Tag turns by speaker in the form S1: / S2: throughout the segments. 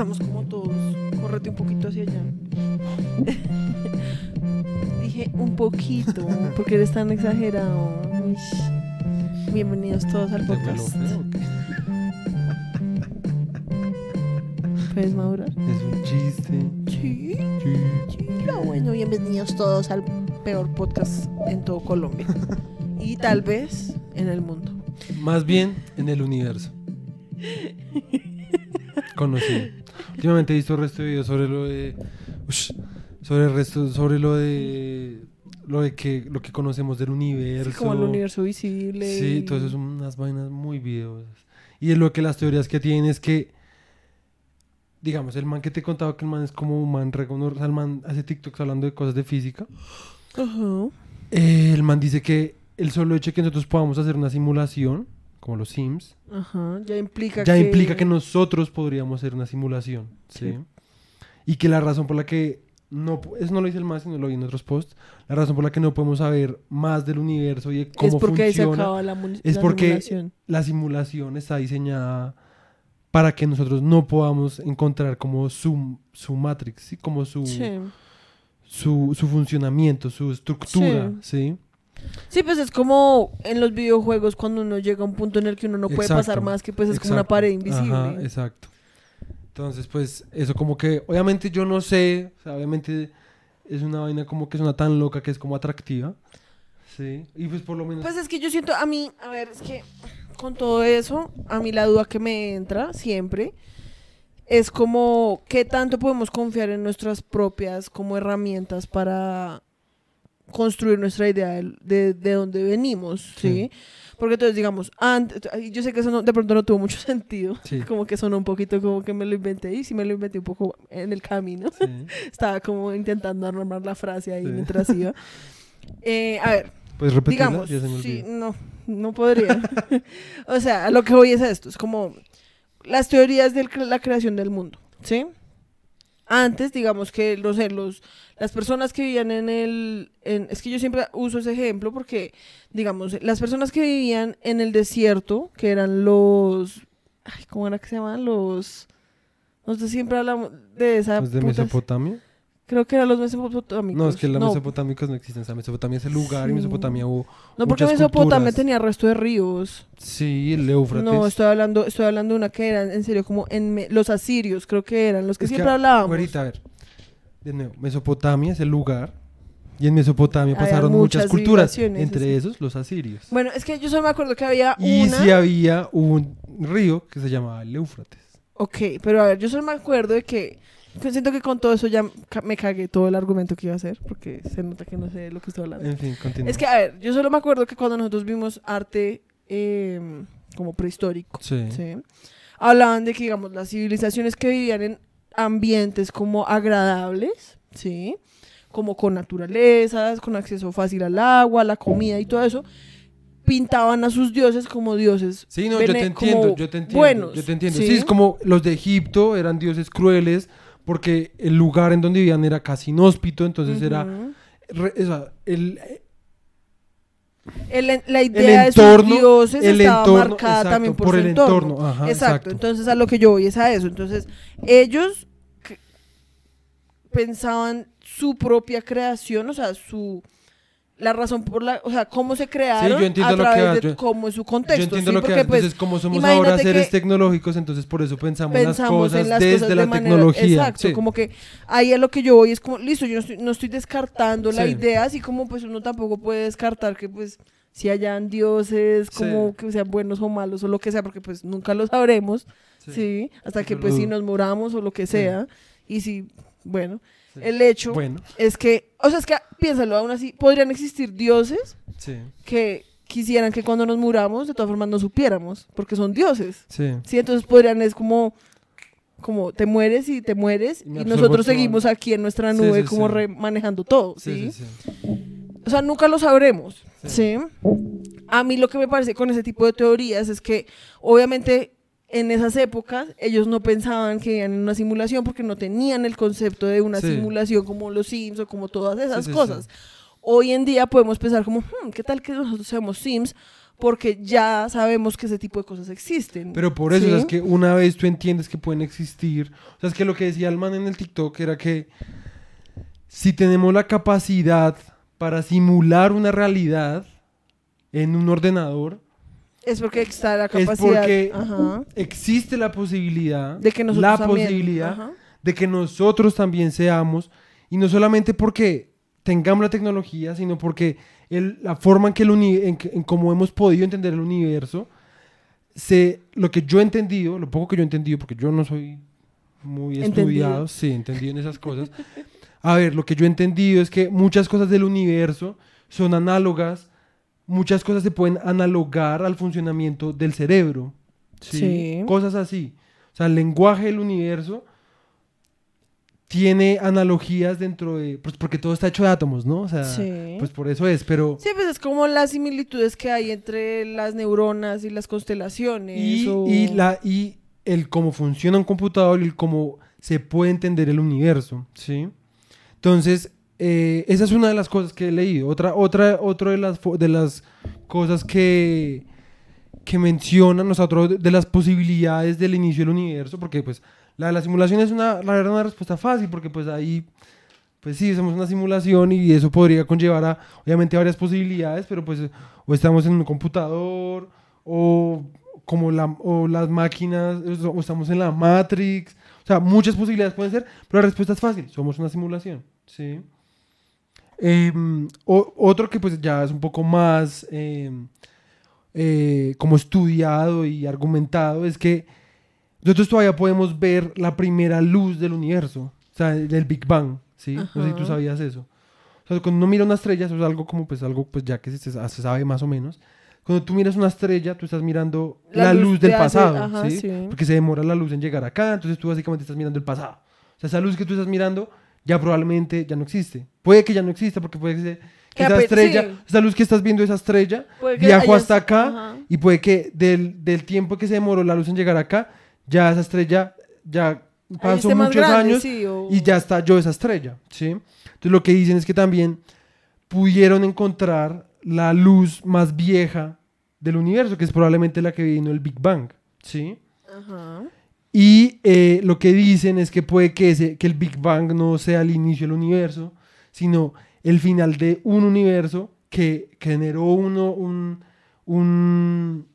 S1: estamos como todos. Correte un poquito hacia allá. Dije un poquito, porque eres tan exagerado. Bienvenidos todos al
S2: ¿Te me lo
S1: podcast. ¿Puedes madurar?
S2: Es un chiste.
S1: Sí.
S2: Sí.
S1: Bueno, bienvenidos todos al peor podcast en todo Colombia. y tal vez en el mundo.
S2: Más bien en el universo. Conocido. Últimamente he visto el resto de videos sobre lo de. Ush, sobre el resto, sobre lo de. Lo de que lo que conocemos del universo.
S1: Así como el universo visible.
S2: Sí,
S1: y-
S2: todo eso son unas vainas muy videos. Y es lo que las teorías que tienen es que, digamos, el man que te he contado que el man es como un man o sea, el man hace TikToks hablando de cosas de física.
S1: Ajá.
S2: Eh, el man dice que el solo hecho de que nosotros podamos hacer una simulación, como los Sims,
S1: Ajá. Ya implica
S2: ya
S1: que.
S2: implica que nosotros podríamos hacer una simulación. ¿sí?
S1: Sí.
S2: Y que la razón por la que no, eso no lo dice el man, sino lo vi en otros posts, la razón por la que no podemos saber más del universo y de cómo
S1: es porque ahí se
S2: funciona
S1: acaba la,
S2: es
S1: la
S2: porque-
S1: simulación.
S2: la simulación está diseñada para que nosotros no podamos encontrar como su, su matrix, ¿sí? como su,
S1: Sí.
S2: su, su funcionamiento, su estructura, ¿sí?
S1: Sí, pues es como en los videojuegos cuando uno llega a un punto en el que uno no puede
S2: Exacto,
S1: pasar más, que pues es como una pared invisible.
S2: Ajá, exacto. Entonces, pues, eso como que, obviamente yo no sé, o sea, obviamente es una vaina como que suena tan loca que es como atractiva, ¿sí? Y pues por lo menos...
S1: Pues es que yo siento, a mí, a ver, es que con todo eso, a mí la duda que me entra siempre es como qué tanto podemos confiar en nuestras propias como herramientas para construir nuestra idea de, de, de dónde venimos, ¿sí?
S2: Sí.
S1: Porque entonces, digamos, antes, yo sé que eso no- de pronto no tuvo mucho sentido,
S2: Sí.
S1: como que sonó un poquito como que me lo inventé y sí me lo inventé un poco en el camino.
S2: sí.
S1: Estaba como intentando armar la frase ahí mientras iba. Eh, a ver,
S2: ¿Puedes repetirla?
S1: digamos,
S2: Ya se me
S1: sí, no, no podría. o sea, lo que voy es a esto, es como las teorías de la creación del mundo, ¿sí? Antes, digamos que, no sé, los, las personas que vivían en el... en- es que yo siempre uso ese ejemplo porque, digamos, las personas que vivían en el desierto, que eran los... Ay, ¿Cómo era que se llamaban? Los... Nosotros siempre hablamos de esa...
S2: ¿Los de
S1: putas-
S2: Mesopotamia?
S1: Creo que eran los mesopotámicos.
S2: No, es que los
S1: no,
S2: mesopotámicos no existen. O sea, Mesopotamia es el lugar y
S1: Sí.
S2: Mesopotamia hubo...
S1: no, porque Mesopotamia
S2: culturas.
S1: tenía resto de ríos.
S2: Sí, el Éufrates.
S1: No, estoy hablando, estoy hablando de una que eran, en serio, como en los asirios, creo que eran los que
S2: Es que,
S1: siempre hablábamos.
S2: Ahorita, a ver. De nuevo, Mesopotamia es el lugar. Y en Mesopotamia pasaron muchas,
S1: muchas
S2: culturas. Entre
S1: sí.
S2: esos, los asirios.
S1: Bueno, es que yo solo me acuerdo que había
S2: Y
S1: una.
S2: sí había un río que se llamaba el Éufrates.
S1: Ok, pero a ver, yo solo me acuerdo de que. Que siento que con todo eso ya me cagué todo el argumento que iba a hacer, porque se nota que no sé de lo que estoy hablando.
S2: En fin, continúa.
S1: Es que, a ver, yo solo me acuerdo que cuando nosotros vimos arte eh, como prehistórico,
S2: Sí.
S1: ¿sí? hablaban de que, digamos, las civilizaciones que vivían en ambientes como agradables, ¿sí? Como con naturalezas, con acceso fácil al agua, la comida y todo eso, pintaban a sus dioses como dioses.
S2: Sí, no, yo te entiendo, yo te entiendo.
S1: buenos,
S2: yo te entiendo.
S1: ¿sí?
S2: ¿sí? es como los de Egipto eran dioses crueles porque el lugar en donde vivían era casi inhóspito, entonces era... Re- o sea, el,
S1: El- la idea
S2: entorno-
S1: de sus dioses
S2: el
S1: estaba
S2: entorno,
S1: marcada
S2: exacto,
S1: también por,
S2: por
S1: su
S2: el
S1: entorno.
S2: entorno, ajá,
S1: exacto.
S2: exacto.
S1: entonces a lo que yo voy es a eso. Entonces, ellos pensaban su propia creación, o sea, su la razón por la, o sea, cómo se crearon
S2: yo entiendo
S1: a
S2: lo que
S1: través
S2: vas,
S1: de
S2: yo-
S1: cómo es su contexto.
S2: Yo entiendo
S1: ¿sí?
S2: lo que
S1: Porque,
S2: haces.
S1: pues,
S2: Entonces, como somos ahora seres
S1: que
S2: tecnológicos, entonces por eso pensamos, las
S1: pensamos
S2: cosas
S1: en las
S2: desde
S1: cosas
S2: la
S1: de manera-
S2: tecnología.
S1: Exacto,
S2: Sí.
S1: como que ahí a lo que yo voy es como, listo, yo no estoy, no estoy descartando la
S2: Sí.
S1: idea, así como pues uno tampoco puede descartar que pues si hayan dioses como
S2: Sí.
S1: que sean buenos o malos o lo que sea, porque pues nunca lo sabremos,
S2: Sí.
S1: ¿sí? Hasta
S2: Sí,
S1: que
S2: yo
S1: pues si nos moramos o lo que
S2: Sí.
S1: sea, y si, bueno,
S2: Sí.
S1: el hecho
S2: Bueno,
S1: es que, o sea, es que piénsalo, aún así, podrían existir dioses
S2: sí,
S1: que quisieran que cuando nos muramos, de todas formas no supiéramos, porque son dioses.
S2: sí.
S1: Sí, entonces podrían, es como, como te mueres y te mueres
S2: Y
S1: nosotros seguimos aquí en nuestra nube como re- manejando todo, ¿sí? O sea, nunca lo sabremos. Sí. A mí lo que me parece con ese tipo de teorías es que obviamente en esas épocas ellos no pensaban que iban en una simulación porque no tenían el concepto de una
S2: Sí.
S1: simulación como los Sims o como todas esas
S2: sí,
S1: cosas. Hoy en día podemos pensar como, "Hmm, ¿qué tal que nosotros seamos Sims? porque ya sabemos que ese tipo de cosas existen.
S2: Pero por eso es que una vez tú entiendes que pueden existir, o sea, es que lo que decía el man en el TikTok era que si tenemos la capacidad para simular una realidad en un ordenador,
S1: Es porque está la
S2: es
S1: capacidad
S2: porque
S1: ajá,
S2: existe la posibilidad,
S1: de que nosotros
S2: la
S1: también,
S2: posibilidad
S1: ajá.
S2: de que nosotros también seamos, y no solamente porque tengamos la tecnología, sino porque el- la forma en que el uni- en, en cómo hemos podido entender el universo, se, lo que yo he entendido, lo poco que yo he entendido, porque yo no soy muy
S1: Entendido.
S2: estudiado, sí, entendido en esas cosas. A ver, lo que yo he entendido es que muchas cosas del universo son análogas, muchas cosas se pueden analogar al funcionamiento del cerebro. ¿sí?
S1: Sí.
S2: Cosas así. O sea, el lenguaje del universo tiene analogías dentro de... Pues porque todo está hecho de átomos, ¿no? O sea,
S1: Sí.
S2: pues por eso es, pero...
S1: Sí, pues es como las similitudes que hay entre las neuronas y las constelaciones.
S2: Y,
S1: o-
S2: y la, y el cómo funciona un computador y el cómo se puede entender el universo, ¿sí? Entonces, eh, esa es una de las cosas que he leído. Otra, otra, otra de, las, de las cosas que, que mencionan, otro de- de las posibilidades del inicio del universo, porque pues la de la simulación es una, la verdad, una respuesta fácil, porque pues ahí, pues sí, somos una simulación y eso podría conllevar a, obviamente, varias posibilidades, pero pues o estamos en un computador, o como la, o las máquinas, o estamos en la Matrix, o sea, muchas posibilidades pueden ser, pero la respuesta es fácil, somos una simulación, ¿sí? Em, o- otro que pues ya es un poco más em, eh, como estudiado y argumentado es que nosotros todavía podemos ver la primera luz del universo, o sea, del Big Bang, ¿sí? No sé si tú
S1: Ajá.
S2: sabías eso. O sea, cuando uno mira una estrella, eso es algo como, pues, algo, pues, ya que se, se sabe más o menos. Cuando tú miras una estrella, tú estás mirando la,
S1: La
S2: luz,
S1: luz
S2: del
S1: de hace-
S2: pasado,
S1: ajá,
S2: ¿sí?
S1: sí.
S2: Porque se demora la luz en llegar acá, entonces tú básicamente estás mirando el pasado. O sea, esa luz que tú estás mirando ya probablemente ya no existe. Puede que ya no exista porque puede que, esa estrella,
S1: sí.
S2: esa luz que estás viendo, esa estrella, viajó hasta acá
S1: ajá.
S2: y puede que del, del tiempo que se demoró la luz en llegar acá, ya esa estrella ya pasó muchos
S1: grande,
S2: años
S1: sí, o-
S2: y ya estalló esa estrella, ¿sí? Entonces lo que dicen es que también pudieron encontrar la luz más vieja del universo, que es probablemente la que vino el Big Bang, ¿sí?
S1: Ajá.
S2: Y eh, lo que dicen es que puede que, ese, que el Big Bang no sea el inicio del universo, sino el final de un universo que, que generó uno, un, un...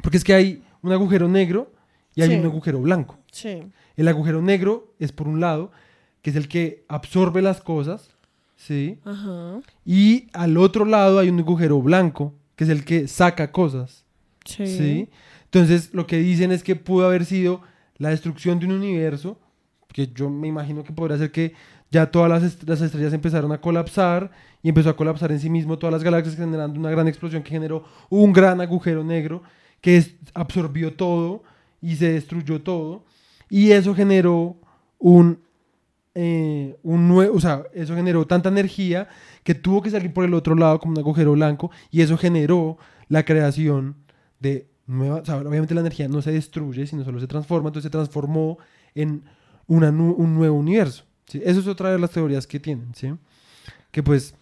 S2: Porque es que hay un agujero negro y hay
S1: Sí.
S2: un agujero blanco.
S1: Sí.
S2: El agujero negro es por un lado, que es el que absorbe las cosas, ¿sí?
S1: Ajá.
S2: Y al otro lado hay un agujero blanco, que es el que saca cosas,
S1: Sí.
S2: ¿sí? Entonces, lo que dicen es que pudo haber sido la destrucción de un universo, que yo me imagino que podría ser que ya todas las, las estrellas empezaron a colapsar y empezó a colapsar en sí mismo todas las galaxias generando una gran explosión que generó un gran agujero negro que absorbió todo y se destruyó todo. Y eso generó un eh, un nuevo, o sea, eso generó tanta energía que tuvo que salir por el otro lado como un agujero blanco y eso generó la creación de nueva, o sea, obviamente la energía no se destruye, sino solo se transforma, entonces se transformó en una nu- un nuevo universo. ¿sí? Eso es otra de las teorías que tienen, ¿sí? Que pues,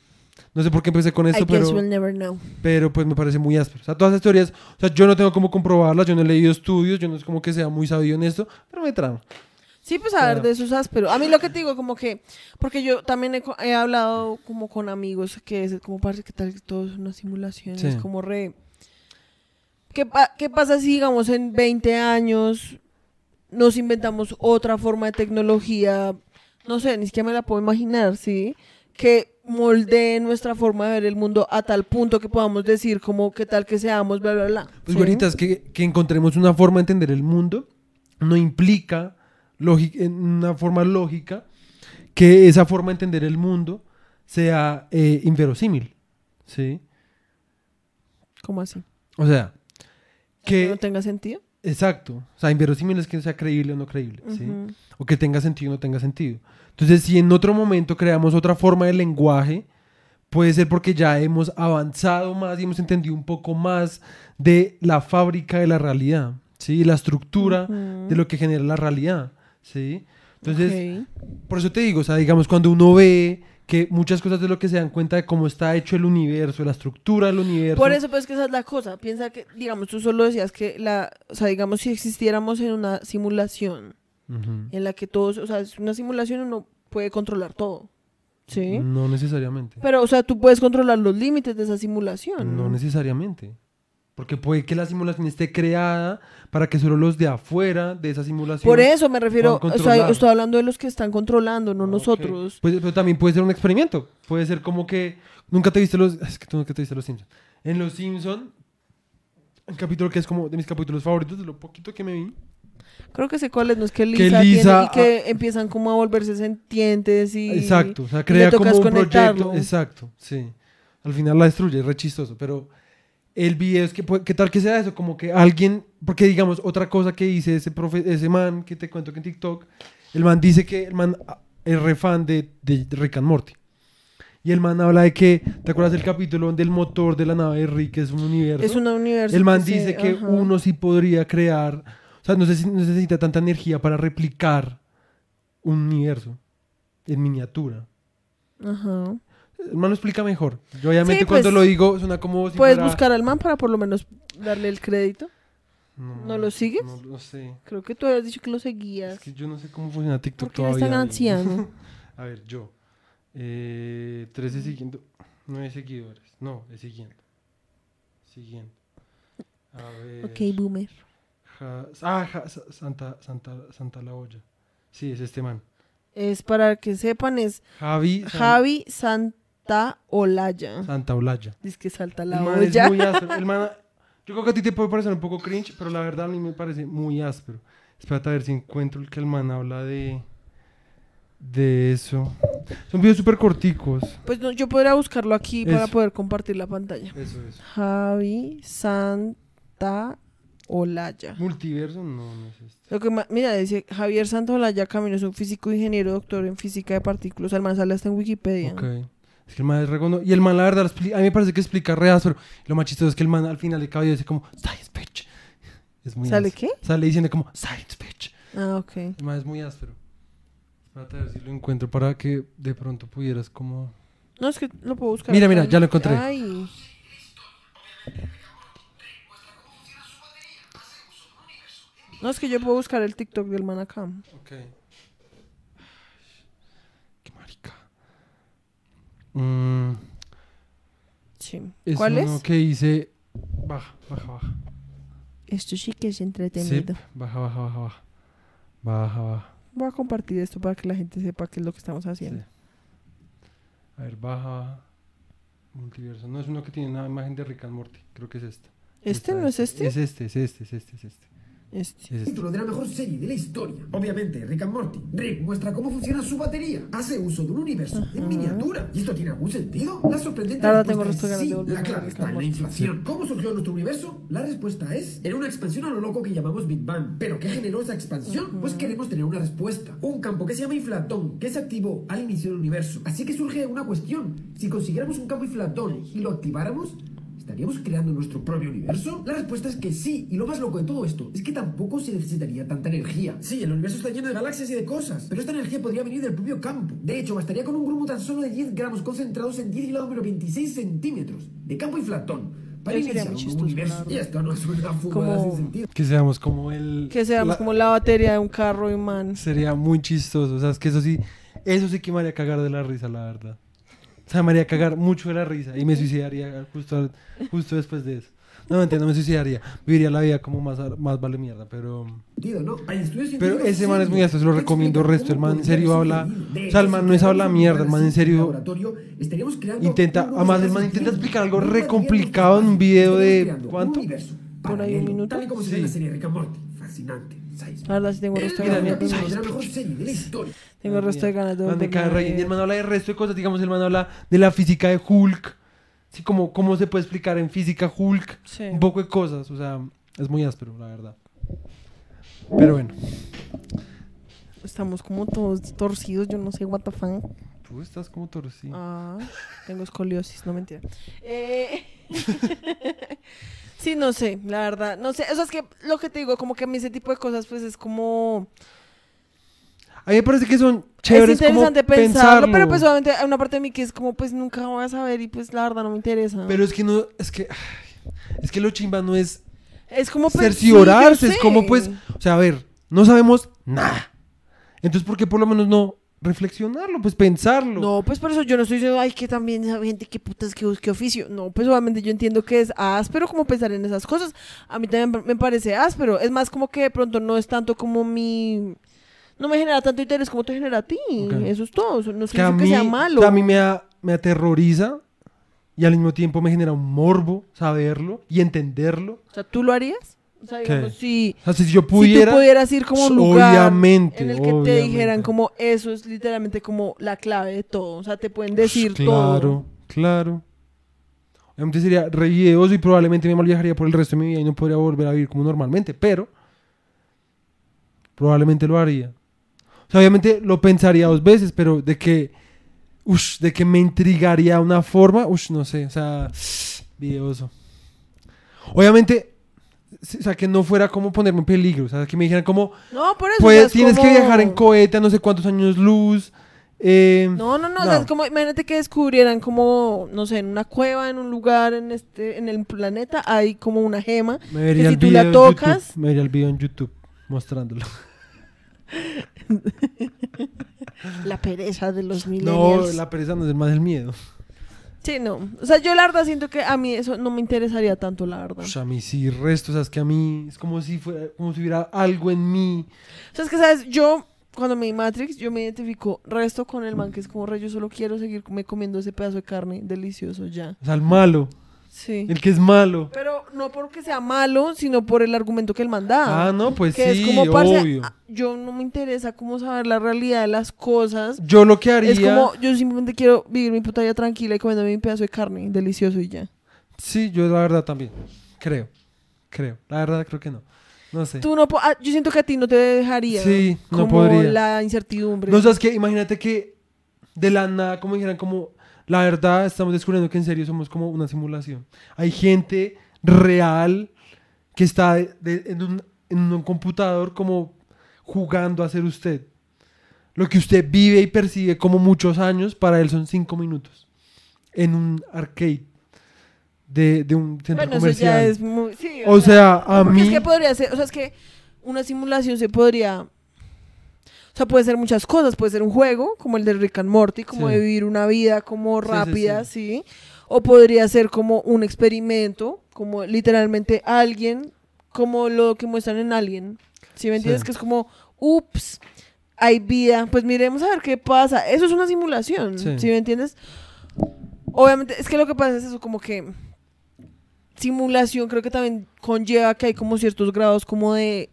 S2: no sé por qué empecé con esto, pero,
S1: we'll never know.
S2: pero pues me parece muy áspero. O sea, todas esas teorías, o sea, yo no tengo cómo comprobarlas, yo no he leído estudios, yo no es como que sea muy sabido en esto, pero me trama.
S1: Sí, pues a ver, de esos ásperos. A mí lo que te digo, como que, porque yo también he, he hablado como con amigos que es como parece que tal que todo es una simulación,
S2: Sí.
S1: es como re... ¿Qué, pa- ¿Qué pasa si, digamos, en 20 años nos inventamos otra forma de tecnología? No sé, ni siquiera me la puedo imaginar, ¿sí? Que moldee nuestra forma de ver el mundo a tal punto que podamos decir como que tal que seamos, bla, bla, bla.
S2: Pues
S1: ¿sí?
S2: ahorita es que, que encontremos una forma de entender el mundo no implica una forma lógica que esa forma de entender el mundo sea eh, inverosímil, ¿sí?
S1: ¿Cómo así?
S2: O sea,
S1: ¿Que no tenga sentido?
S2: Exacto. O sea, inverosímil es que sea creíble o no creíble, ¿sí?
S1: Ujú.
S2: O que tenga sentido o no tenga sentido. Entonces, si en otro momento creamos otra forma de lenguaje, puede ser porque ya hemos avanzado más y hemos entendido un poco más de la fábrica de la realidad, ¿sí? La estructura
S1: Ujú.
S2: de lo que genera la realidad, ¿sí? Entonces,
S1: Ok.
S2: por eso te digo, o sea, digamos, cuando uno ve que muchas cosas de lo que se dan cuenta de cómo está hecho el universo, la estructura del universo.
S1: Por eso, pues que esa es la cosa. Piensa que, digamos, tú solo decías que la, o sea, digamos, si existiéramos en una simulación en la que todos, o sea, es una simulación uno puede controlar todo. ¿Sí?
S2: No necesariamente.
S1: Pero, o sea, tú puedes controlar los límites de esa simulación.
S2: No necesariamente. Porque puede que la simulación esté creada para que solo los de afuera de esa simulación.
S1: Por eso me refiero, o sea, estoy hablando de los que están controlando, no
S2: Ok.
S1: nosotros.
S2: Pues, pero también puede ser un experimento. Puede ser como que. Nunca te viste los. Es que tú nunca te viste los Simpsons. En los Simpsons, un capítulo que es como de mis capítulos favoritos, de lo poquito que me vi.
S1: Creo que sé cuáles, no es que
S2: Que
S1: Lisa, tiene-
S2: Lisa,
S1: y que empiezan como a volverse sentientes y...
S2: Exacto. O sea, crea como un proyecto. Exacto, sí. Al final la destruye, es re chistoso. Pero el video es que, puede- ¿qué tal que sea eso? Como que alguien. Porque digamos, otra cosa que dice ese, profe, ese man que te cuento que en TikTok. El man dice que el man es re fan de, de Rick and Morty. Y el man habla de que, ¿te acuerdas del capítulo donde el motor de la nave de Rick es un universo?
S1: Es un universo.
S2: el man
S1: que
S2: dice que
S1: ajá.
S2: uno sí podría crear, o sea, no, sé si- no necesita tanta energía para replicar un universo en miniatura.
S1: Ajá.
S2: El man lo explica mejor. Yo obviamente
S1: Sí, pues,
S2: cuando lo digo suena como si
S1: Puedes
S2: fuera-
S1: buscar al man para por lo menos darle el crédito. ¿No lo sigues?
S2: No lo sé.
S1: Creo que tú habías dicho que lo
S2: Es
S1: seguías.
S2: que yo no sé cómo funciona TikTok
S1: ¿Por qué tan
S2: todavía.
S1: anciano?
S2: A ver, yo. Eh, 13 siguiendo. 9 seguidores. No, es siguiendo. Siguiendo. A ver.
S1: ok, boomer.
S2: Ja- ah, ja- Santa, Santa, Santa La Olla. Sí, es este man.
S1: Es para que sepan, es
S2: Javi San-
S1: Javi Santa Olaya.
S2: Santa Olaya.
S1: Dice que salta
S2: El
S1: la
S2: man es muy áspero. El man, yo creo que a ti te puede parecer un poco cringe, pero la verdad a mí me parece muy áspero. Espérate a ver si encuentro el que el man habla de. De eso. Son videos súper corticos.
S1: Pues no, yo podría buscarlo aquí para
S2: Eso.
S1: poder compartir la pantalla.
S2: Eso es.
S1: Javi Santa Olaya.
S2: Multiverso, no, no es este.
S1: Lo que ma- mira, dice Javier Santa Olaya Camino es un físico ingeniero doctor en física de partículas. El man sale hasta en Wikipedia.
S2: Ok. Es que el man es regondo. Y el man, la verdad, a mí me parece que explica re áspero. Lo más chistoso es que el man al final de cada video dice como Science bitch. Es muy
S1: ¿Sale qué?
S2: Sale diciendo como Science bitch.
S1: Ah, ok.
S2: El man es muy áspero. Espérate a ver si lo encuentro para que de pronto pudieras como.
S1: No, es que lo puedo buscar.
S2: Mira, mira, ya lo encontré.
S1: Ay. No, es que yo puedo buscar el TikTok del man acá.
S2: Ok. Qué marica. Mm,
S1: Sí.
S2: es
S1: ¿Cuál
S2: uno
S1: es?
S2: que dice. Baja, baja, baja.
S1: Esto sí que es
S2: Sí,
S1: entretenido.
S2: baja, baja, baja, baja. Baja, baja.
S1: Voy a compartir esto para que la gente sepa qué es lo que estamos haciendo.
S2: Sí. A ver, baja, baja. Multiverso. No es uno que tiene una imagen de Rick and Morty. Creo que es este.
S1: ¿Este
S2: Está
S1: no es este?
S2: Es este, es este, es este, es este.
S1: Este.
S2: Es este.
S3: título de la mejor serie de la historia. Obviamente, Rick and Morty. Rick muestra cómo funciona su batería. Hace uso de un universo en miniatura. ¿Y esto tiene algún sentido? La sorprendente respuesta
S1: tengo
S3: es sí. La clave está en la inflación. ¿Cómo surgió nuestro universo? La respuesta es en una expansión a lo loco que llamamos Big Bang. ¿Pero qué generó esa expansión? Pues queremos tener una respuesta. Un campo que se llama inflatón, que se activó al inicio del universo. Así que surge una cuestión. Si consiguiéramos un campo inflatón y lo activáramos, ¿Estaríamos creando nuestro propio universo? La respuesta es que sí, y lo más loco de todo esto es que tampoco se necesitaría tanta energía. Sí, el universo está lleno de galaxias y de cosas, pero esta energía podría venir del propio campo. De hecho, bastaría con un grumo tan solo de 10 gramos concentrados en 10 grados número 26 centímetros de campo inflatón para iniciar un universo. Y esto no es una fumada
S1: Como-
S3: sin sentido.
S2: Que seamos como el.
S1: Que seamos
S2: la-
S1: como la batería de un carro y man.
S2: Sería muy chistoso. O sea, es que eso sí. Eso sí que me haría cagar de la risa, la verdad. O sea, me haría cagar mucho de la risa. Y me suicidaría justo, justo después de eso. No, entiendo, me suicidaría. Viviría la vida como más, más vale mierda, pero...
S3: ¿no?
S2: Pero ese man es muy esto, se lo recomiendo
S3: explican
S2: resto. El man en serio habla... O sea, el man no es habla mierda, el man en serio
S3: laboratorio, estaríamos creando
S2: intenta... Además, el man intenta explicar algo re complicado en un video de... ¿Cuánto?
S1: Por ahí un minuto.
S3: Tal y como se ve en la serie Rick. Fascinante.
S1: La verdad sí tengo el resto de
S3: la mejor serie la historia.
S1: Tengo el resto de ganas de
S2: Man, me
S1: volver
S2: cae. Y el man habla de resto de cosas. Digamos, el man habla de la física de Hulk. Sí, como cómo se puede explicar en física Hulk.
S1: Sí.
S2: Un poco de cosas. O sea, es muy áspero, la verdad. Pero bueno.
S1: Estamos como todos torcidos, yo no sé, what the fuck.
S2: Tú estás como torcido.
S1: Ah, tengo escoliosis, no mentira. Eh, sí, no sé, la verdad. No sé, o sea, es que lo que te digo, como que a mí ese tipo de cosas, pues es como.
S2: A mí me parece que son chéveres
S1: es interesante
S2: como
S1: pensarlo, pero pues obviamente hay una parte de mí que es como, pues nunca voy a saber y pues la verdad no me interesa.
S2: Pero es que no, es que, ay, es que lo chimba no es
S1: es como pues, sí,
S2: cerciorarse, es como
S1: sé.
S2: pues, o sea, a ver, no sabemos nada. Entonces, ¿por qué por lo menos no reflexionarlo? Pues pensarlo.
S1: No, pues por eso yo no estoy diciendo, ay, que también esa gente, qué putas, qué, qué oficio. No, pues obviamente yo entiendo que es áspero como pensar en esas cosas. A mí también me parece áspero. Es más como que de pronto no es tanto como mi... No me genera tanto interés como te genera a ti. Eso es todo. No
S2: que a
S1: que sea malo.
S2: que a mí me, a- me aterroriza y al mismo tiempo me genera un morbo saberlo y entenderlo.
S1: O sea, ¿tú lo harías? O sea, digamos, si...
S2: O sea, si yo
S1: si
S2: pudiera,
S1: tú pudieras ir como un lugar
S2: obviamente,
S1: en el que te
S2: obviamente.
S1: dijeran como eso es literalmente como la clave de todo. O sea, te pueden decir
S2: claro,
S1: todo.
S2: claro. Obviamente sería re videoso y probablemente me malviajaría por el resto de mi vida y no podría volver a vivir como normalmente, pero probablemente lo haría. O sea, obviamente lo pensaría dos veces, pero de que, ush, de que me intrigaría una forma, ush, no sé, o sea, videoso. Obviamente, o sea, que no fuera como ponerme en peligro, o sea, que me dijeran como,
S1: No, por eso.
S2: pues tienes que viajar en cohete a no sé cuántos años luz. eh,
S1: No, no, no, o sea, es como, imagínate que descubrieran como, no sé, en una cueva, en un lugar, en este, en el planeta, hay como una gema,
S2: Me vería
S1: que
S2: el
S1: si tú
S2: video
S1: la tocas,
S2: YouTube, me vería el video en YouTube mostrándolo.
S1: la pereza de los
S2: No,
S1: millennials.
S2: la pereza no es más el miedo.
S1: Sí, no, o sea, yo la verdad siento que a mí eso no me interesaría tanto, la verdad.
S2: O sea, a mí sí, resto, o sea, es que a mí es como si fuera, como si hubiera algo en mí.
S1: O sea, es que, ¿sabes? Yo, cuando me di Matrix, yo me identifico resto con el man que es como, re, yo solo quiero seguir me comiendo ese pedazo de carne delicioso ya.
S2: O sea, el malo,
S1: Sí.
S2: el que es malo.
S1: Pero no porque sea malo, sino por el argumento que él manda.
S2: Ah, no, pues
S1: que
S2: sí,
S1: es como, parce,
S2: obvio.
S1: ah, yo no me interesa cómo saber la realidad de las cosas.
S2: Yo lo que haría,
S1: Es como, yo simplemente quiero vivir mi puta vida tranquila y comiéndome mi pedazo de carne delicioso y ya.
S2: sí, yo la verdad también, creo, creo, la verdad creo que no, no sé.
S1: Tú no ah, yo siento que a ti no te dejaría
S2: Sí, no
S1: como
S2: podría.
S1: la incertidumbre.
S2: No, sabes que imagínate que de la nada, como dijeran, como la verdad, estamos descubriendo que en serio somos como una simulación. Hay gente real que está de- de- en, un, en un computador como jugando a ser usted. Lo que usted vive y percibe como muchos años, para él son cinco minutos. En un arcade de, de un centro
S1: bueno, eso
S2: comercial.
S1: ya es muy... sí,
S2: O sea, a mí...
S1: es que podría ser, o sea, es que una simulación se podría... O sea, puede ser muchas cosas, puede ser un juego, como el de Rick and Morty, como
S2: Sí.
S1: de vivir una vida como
S2: Sí, sí,
S1: rápida, sí, O podría ser como un experimento, como literalmente alguien, como lo que muestran en Alien. ¿Sí me entiendes? Que es como, ups, hay vida, pues miremos a ver qué pasa. Eso es una simulación.
S2: ¿sí
S1: me entiendes? Obviamente, es que lo que pasa es eso, como que simulación creo que también conlleva que hay como ciertos grados como de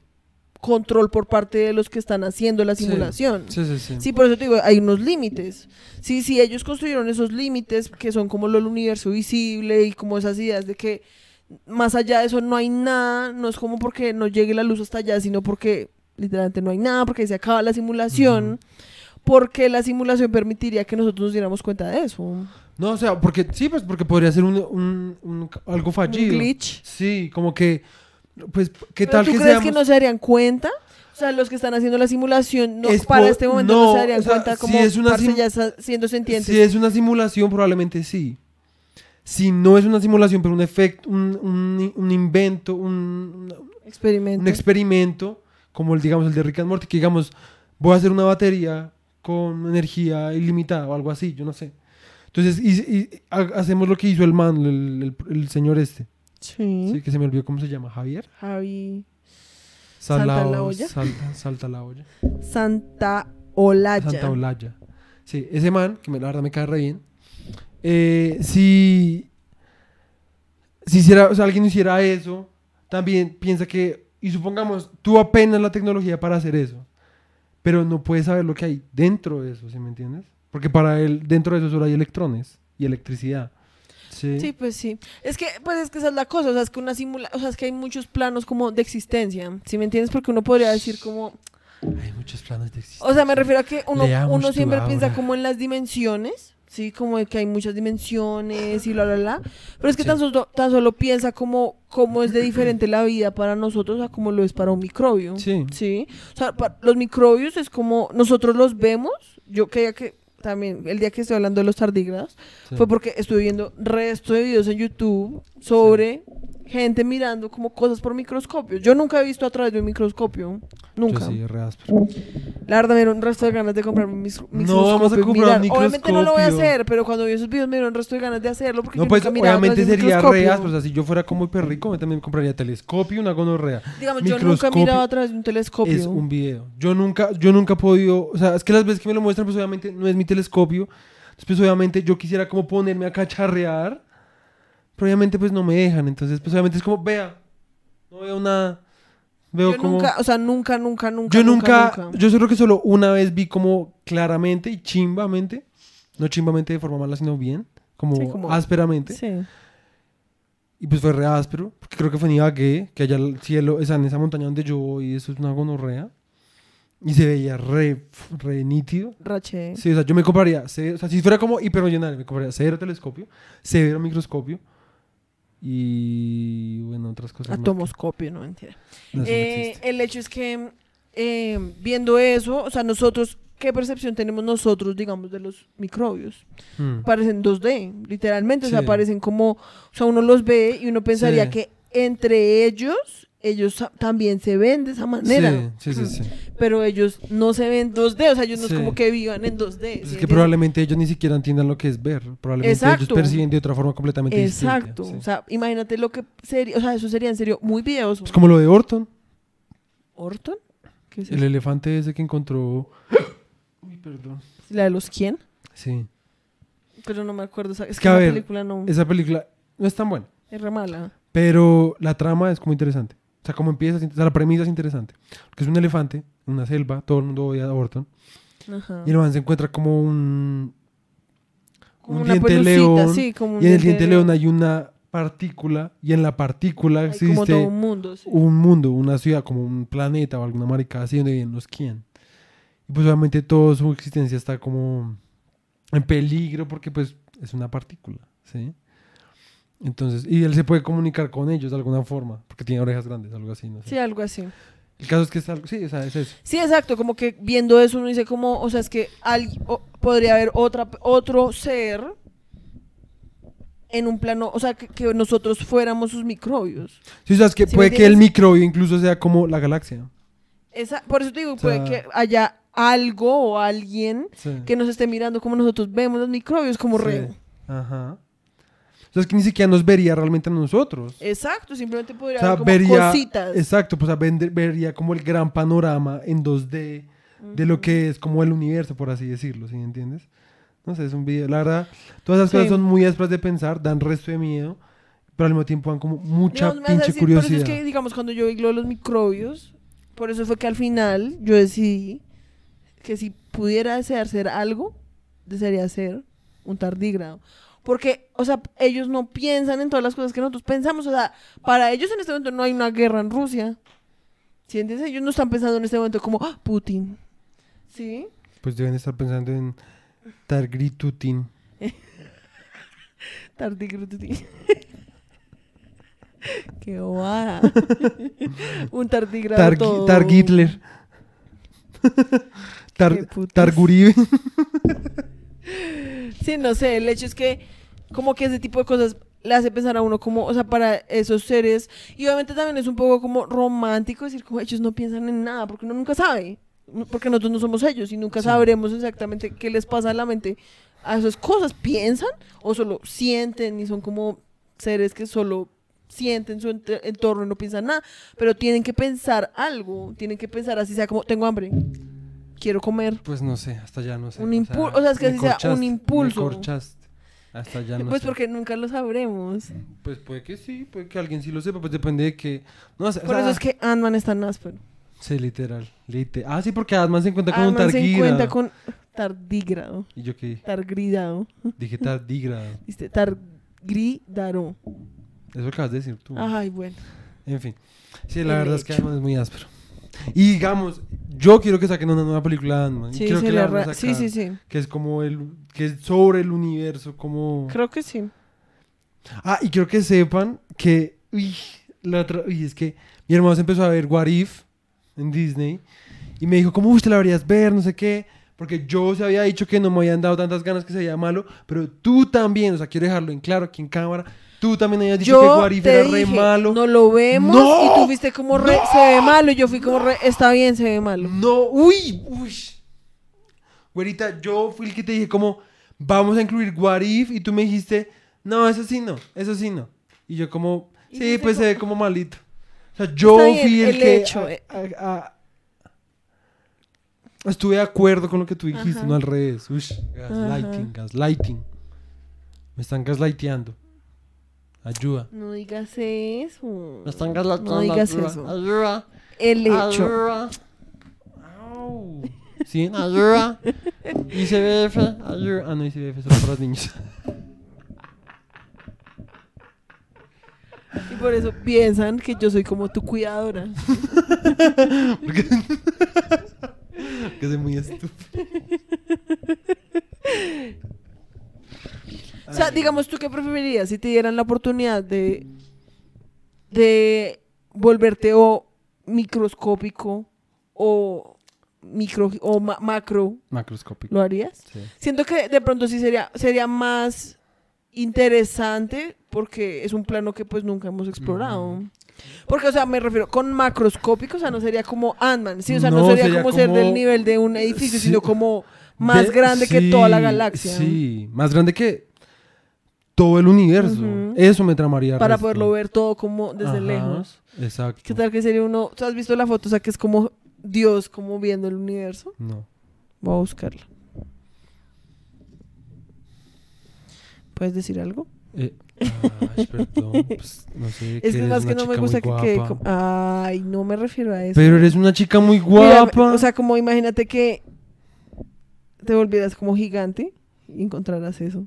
S1: control por parte de los que están haciendo la simulación.
S2: Sí, sí, sí.
S1: Sí, por eso te digo, hay unos límites. Sí, sí, ellos construyeron esos límites que son como lo del universo visible y como esas ideas de que más allá de eso no hay nada, no es como porque no llegue la luz hasta allá, sino porque literalmente no hay nada, porque se acaba la simulación, porque la simulación permitiría que nosotros nos diéramos cuenta de eso. Un
S2: No, o sea, porque sí, pues porque podría ser un, un- un- algo fallido.
S1: glitch.
S2: Sí, como que, pues, ¿qué
S1: ¿Pero
S2: tal
S1: ¿Tú
S2: que
S1: crees
S2: seamos...
S1: que no se darían cuenta? O sea, los que están haciendo la simulación no,
S2: Es
S1: para este momento no,
S2: no,
S1: se darían
S2: o sea,
S1: cuenta
S2: si
S1: como
S2: es una sim-
S1: ya está siendo sentientes.
S2: Si es una simulación, probablemente sí. Si no es una simulación, pero un efecto, un, un- un invento, un,
S1: Experimento.
S2: un experimento, como el, digamos, el de Rick and Morty, que digamos, voy a hacer una batería con energía ilimitada o algo así, yo no sé. Entonces, y, y ha- hacemos lo que hizo el man, el, el- el señor este,
S1: sí.
S2: sí, que se me olvidó cómo se llama, Javier.
S1: Javi.
S2: Salta
S1: ¿Salta la olla?
S2: Salta, salta la olla.
S1: Santa Olaya.
S2: Santa Olaya. Sí, ese man, que me, la verdad me cae re bien. eh, si, si hiciera, o sea, alguien hiciera eso, también piensa que, y supongamos, tú apenas la tecnología para hacer eso, pero no puedes saber lo que hay dentro de eso, ¿sí me entiendes? Porque para él, dentro de eso solo hay electrones y electricidad. Sí.
S1: Sí, pues sí. Es que, pues es que esa es la cosa, o sea, es que una simula, o sea, es que hay muchos planos como de existencia, ¿sí me entiendes? Porque uno podría decir como,
S2: Hay muchos planos de existencia.
S1: o sea, me refiero a que uno, uno siempre piensa como en las dimensiones, Sí, como de que hay muchas dimensiones y bla, bla, bla. Pero es que
S2: Sí.
S1: tan, solo, tan solo piensa como cómo es de diferente la vida para nosotros a como lo es para un microbio.
S2: Sí.
S1: Sí. O sea, pa- los microbios es como nosotros los vemos. Yo creía que también el día que estoy hablando de los tardígrados
S2: Sí.
S1: fue porque estuve viendo resto de videos en YouTube sobre gente mirando como cosas por microscopio. Yo nunca he visto a través de un microscopio. Nunca.
S2: Yo sí, re áspero.
S1: La verdad me dieron un resto de ganas de comprar un microscopio.
S2: No, vamos a comprar un
S1: mirar. Obviamente no lo voy a
S2: microscopio.
S1: hacer, pero cuando vi esos videos me dieron un resto de ganas de hacerlo. Porque
S2: No, pues obviamente sería re
S1: microscopio.
S2: áspero. O sea, si yo fuera como hiperrico, me también compraría telescopio y una gonorrea.
S1: Digamos, yo nunca he
S2: Microscopio
S1: mirado a través de un telescopio.
S2: Es un video. Yo nunca, yo nunca he podido, o sea, es que las veces que me lo muestran, pues obviamente no es mi telescopio. Después obviamente yo quisiera como ponerme a cacharrear, pero obviamente pues no me dejan. Entonces pues obviamente es como, vea, no veo nada. Veo
S1: yo
S2: como...
S1: nunca, o sea, nunca, nunca, nunca.
S2: yo nunca,
S1: nunca.
S2: yo creo que solo una vez vi como claramente y chimbamente, no chimbamente de forma mala, sino bien, como,
S1: Sí, como-
S2: ásperamente.
S1: Sí.
S2: Y pues fue re áspero, porque creo que fue en Ibagué, que allá el cielo, esa, en esa montaña donde yo voy, eso es una gonorrea. Y se veía re, re nítido.
S1: Raché.
S2: Sí, o sea, yo me compraría, cero- o sea, si fuera como hipermillonario, me compraría cero telescopio, severo microscopio y, bueno, otras cosas más que-
S1: Atomoscopio, no mentira.
S2: no, eso no
S1: Eh, el hecho es que eh, viendo eso, o sea, nosotros, ¿qué percepción tenemos nosotros, digamos, de los microbios?
S2: Mm.
S1: Parecen 2D, literalmente, o sea,
S2: Sí.
S1: parecen como, o sea, uno los ve y uno pensaría
S2: Sí.
S1: que entre ellos, ellos también se ven de esa manera.
S2: Sí, sí, sí. sí.
S1: Pero ellos no se ven 2D, o sea, ellos no
S2: Sí.
S1: es como que vivan en 2D.
S2: Pues
S1: ¿sí
S2: es que probablemente ellos ni siquiera entiendan lo que es ver. Probablemente
S1: Exacto.
S2: ellos perciben de otra forma completamente
S1: Exacto,
S2: distinta.
S1: o sea, imagínate lo que sería, o sea, eso sería en serio muy videoso.
S2: Es como lo de Orton,
S1: ¿Orton? ¿Qué es
S2: el elefante ese que encontró... Uy, perdón.
S1: ¿La de los quién?
S2: Sí.
S1: Pero no me acuerdo, es que
S2: que, a
S1: la
S2: ver,
S1: película no
S2: Esa película no es tan buena.
S1: es re mala.
S2: Pero la trama es como interesante. O sea, como empieza, o sea, la premisa es interesante. Porque es un elefante, una selva, todo el mundo odia a Orton.
S1: Ajá.
S2: Y el man se encuentra como un,
S1: Como
S2: un diente
S1: pelucita,
S2: león.
S1: sí, como un
S2: y en el
S1: diente
S2: león
S1: león.
S2: hay una partícula. Y en la partícula
S1: Hay como
S2: existe
S1: todo un mundo, sí.
S2: un mundo, una ciudad, como un planeta o alguna maricada así donde viven los quién. Y pues obviamente toda su existencia está como en peligro porque pues es una partícula, ¿sí? Entonces, y él se puede comunicar con ellos de alguna forma, porque tiene orejas grandes, algo así, no sé.
S1: Sí, algo así.
S2: El caso es que es algo, sí, o sea, es eso.
S1: Sí, exacto, como que viendo eso uno dice como, o sea, es que o- podría haber otra, otro ser en un plano, o sea, que, que nosotros fuéramos sus microbios.
S2: Sí, o sea, es que
S1: ¿Sí me
S2: puede que el microbio incluso sea como la galaxia.
S1: Esa, por eso te digo,
S2: O sea-
S1: puede que haya algo o alguien
S2: Sí.
S1: que nos esté mirando como nosotros vemos los microbios, como
S2: Sí.
S1: re.
S2: Ajá. O sea, es que ni siquiera nos vería realmente a nosotros.
S1: Exacto, simplemente podría
S2: O sea,
S1: haber como
S2: vería,
S1: cositas.
S2: exacto, pues o sea, vería como el gran panorama en 2D de lo que es como el universo, por así decirlo, ¿sí entiendes? No sé, es un video, la verdad, todas esas
S1: Sí.
S2: cosas son muy ásperas de pensar, dan resto de miedo, pero al mismo tiempo dan como mucha
S1: Digamos,
S2: pinche
S1: decir, Por eso
S2: curiosidad.
S1: es que, digamos, cuando yo vi lo de los microbios, por eso fue que al final yo decidí que si pudiera desear ser algo, desearía ser un tardígrado. Porque, o sea, ellos no piensan en todas las cosas que nosotros pensamos. O sea, para ellos en este momento no hay una guerra en Rusia. ¿Sí entiendes? Ellos no están pensando en este momento como "Ah, Putin. ¿Sí?
S2: Pues deben estar pensando en Targritutin.
S1: Tardígrado. Qué bobada. un tardígrado
S2: Tar,
S1: todo...
S2: Targitler. Tar. Targuribe.
S1: Sí, no sé, el hecho es que como que ese tipo de cosas le hace pensar a uno como, o sea, para esos seres, y obviamente también es un poco como romántico decir como ellos no piensan en nada, porque uno nunca sabe, porque nosotros no somos ellos y nunca
S2: Sí.
S1: sabremos exactamente qué les pasa a la mente a esas cosas, piensan o solo sienten y son como seres que solo sienten su ent- entorno y no piensan nada, pero tienen que pensar algo, tienen que pensar así sea como tengo hambre, quiero comer,
S2: Pues no sé, hasta ya no sé.
S1: Un impul- o sea, es que así sea, un impulso.
S2: Hasta ya no
S1: pues
S2: sé.
S1: porque nunca lo sabremos.
S2: Pues puede que sí, puede que alguien sí lo sepa, pues depende de que... No
S1: Por
S2: sea,
S1: eso es que Ant-Man es tan áspero.
S2: Sí, literal. lite- Ah, sí, porque Adman se encuentra con un
S1: Ant-Man se encuentra con tardígrado.
S2: Y yo qué
S1: Targridado.
S2: dije tardígrado.
S1: Viste, targridaro.
S2: Eso acabas de decir tú.
S1: Ay, bueno.
S2: En fin. Sí, la
S1: El
S2: verdad es que. Adman es muy áspero. Y digamos, yo quiero que saquen una nueva película de Ant-Man.
S1: Sí,
S2: que la
S1: sí, sí, sí.
S2: Que es como el. que es sobre el universo, como.
S1: Creo que sí.
S2: Ah, y quiero que sepan que. Uy, la otra. Uy, es que mi hermano se empezó a ver What If en Disney. Y me dijo, ¿cómo usted la deberías ver? No sé qué. Porque yo se había dicho que no me habían dado tantas ganas que se veía malo. Pero tú también, o sea, quiero dejarlo en claro aquí en cámara. Tú también habías dicho que
S1: Yo
S2: If
S1: te
S2: era re
S1: dije,
S2: malo.
S1: no lo vemos
S2: ¡No!
S1: y tú fuiste como re, se ve malo y yo fui como re, está bien, se ve malo.
S2: No, uy, uy. Güerita, yo fui el que te dije como, vamos a incluir What If y tú me dijiste, no, eso sí no, eso sí no. Y yo como,
S1: Y
S2: sí, pues se ve como malito. O sea, yo
S1: bien,
S2: fui el,
S1: el
S2: que
S1: hecho,
S2: a- a- a- estuve de acuerdo con lo que tú dijiste,
S1: Ajá.
S2: no al revés. Uy, gaslighting, gaslighting. Me están gaslighteando. Ayuda.
S1: No digas eso.
S4: Me están.
S1: No digas
S4: ayuda,
S1: eso.
S4: Ayuda.
S1: El hecho.
S4: Ayuda.
S2: Au. ¿Sí?
S4: Ayuda.
S2: ICBF, ayuda. Ah, no, ICBF solo para los niños.
S1: Y por eso piensan que yo soy como tu cuidadora.
S2: Porque, porque soy muy estúpido.
S1: O sea, digamos, ¿tú qué preferirías si te dieran la oportunidad de, de volverte o microscópico o micro o ma- macro?
S2: Macroscópico.
S1: ¿Lo harías?
S2: Sí.
S1: Siento que de pronto sí sería, sería más interesante porque es un plano que pues nunca hemos explorado. Porque, o sea, me refiero con macroscópico, o sea, no sería como Ant-Man, sí, o sea, no,
S2: No,
S1: sería,
S2: sería
S1: como, ser del nivel de un edificio,
S2: Sí.
S1: sino como más
S2: De-
S1: grande que toda la galaxia.
S2: Sí, más grande que todo el universo. Eso me tramaría.
S1: Para
S2: resto.
S1: poderlo ver todo como desde
S2: Ajá,
S1: lejos.
S2: Exacto.
S1: ¿Qué tal que sería uno? ¿Tú has visto la foto? O sea, que es como Dios como viendo el universo.
S2: No.
S1: Voy a buscarla. ¿Puedes decir algo?
S2: Eh, ay, perdón. pues, no sé.
S1: Es que
S2: eres
S1: más que no me gusta que quede
S2: guapa.
S1: como- Ay, no me refiero a eso.
S2: Pero eres una chica muy
S1: Mira,
S2: guapa.
S1: o sea, como imagínate que te volvieras como gigante y encontraras eso.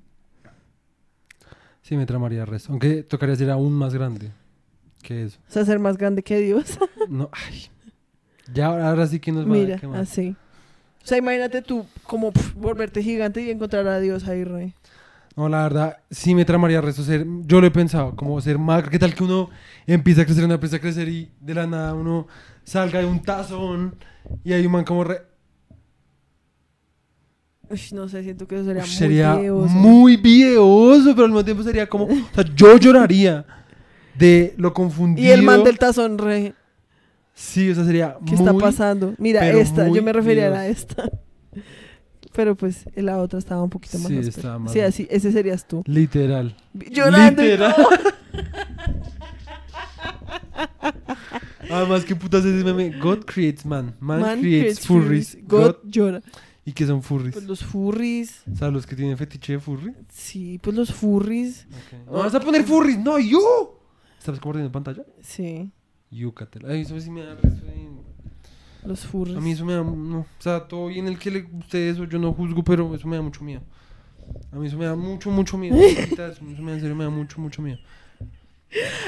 S2: Sí, me tramaría resto. Aunque tocaría ser aún más grande que eso.
S1: O sea, ser más grande que Dios.
S2: No, ay. Ya ahora, ahora sí que nos va
S1: Mira,
S2: a quemar.
S1: así. O sea, imagínate tú como volverte gigante y encontrar a Dios ahí, rey.
S2: No, la verdad, sí me tramaría resto ser. Yo lo he pensado, como ser macro. ¿Qué tal que uno empieza a crecer, uno empieza a crecer y de la nada uno salga de un tazón y hay un man como re.
S1: Uy, no sé, siento que eso sería muy
S2: sería
S1: videoso.
S2: muy videoso, pero al mismo tiempo sería como. O sea, yo lloraría de lo confundido.
S1: Y el man del tazón, rey.
S2: Sí, o sea, sería
S1: ¿Qué
S2: muy.
S1: está pasando? Mira, esta, yo me refería a esta. Pero pues la otra estaba un poquito más
S2: Sí,
S1: áspera.
S2: estaba más
S1: Sí, así, ese serías tú.
S2: Literal.
S1: Llorando.
S2: Literal. Además, ¿qué putas es ese meme? God creates man. Man,
S1: Man
S2: creates,
S1: creates
S2: furries.
S1: furries.
S2: God.
S1: God llora.
S2: ¿Y qué son furries?
S1: Pues los furries.
S2: O sea, los que tienen fetiche de furry.
S1: Sí, pues los furries.
S2: No, vas a poner furries. No, you. ¿Sabes compartiendo pantalla?
S1: Sí,
S2: Yucatel. Ay, eso sí me da resto de-
S1: los furries.
S2: A mí eso me da. No. O sea, todo bien el que le guste eso, yo no juzgo, pero eso me da mucho miedo. A mí eso me da mucho, mucho miedo. Eso me da, en serio, me da mucho, mucho miedo.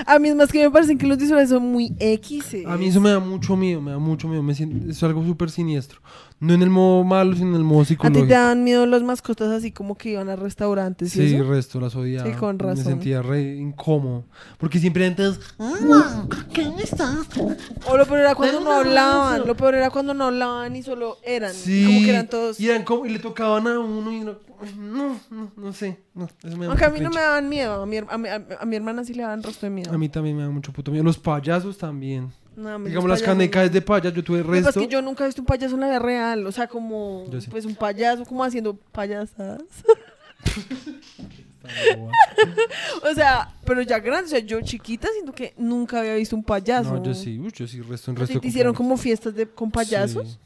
S1: A mí es más que me parecen que los disfraces son muy X.
S2: A mí eso me da mucho miedo, me da mucho miedo. Me siento, es algo súper siniestro. No en el modo malo, sino en el modo
S1: ¿A ti
S2: psicológico.
S1: te dan miedo las mascotas así como que iban a restaurantes y
S2: Sí, el resto las odiaba.
S1: Sí, con
S2: Me
S1: razón.
S2: sentía re incómodo. Porque siempre antes.
S4: ¿Qué está?
S1: O lo peor era cuando no hablaban. Lo peor era cuando no hablaban y solo eran.
S2: Sí.
S1: Como que eran todos.
S2: Y, eran como, y le tocaban a uno y no. No, no, no sé. No, eso me
S1: Aunque a mí no me daban miedo. A mi, a mi, a- a mi hermana sí le daban rostro de miedo.
S2: A mí también me da mucho puto miedo. Los payasos también.
S1: No,
S2: Digamos, las canecas de payaso, yo tuve resto.
S1: es que yo nunca he visto un payaso en la vida real. O sea, como.
S2: Sí.
S1: Pues un payaso, como haciendo payasadas. o sea, pero ya grande. O sea, yo chiquita siento que nunca había visto un payaso.
S2: No, yo sí, uy, yo sí, resto en
S1: ¿A ti
S2: resto.
S1: ¿Te hicieron como fiestas de, con payasos?
S2: Sí.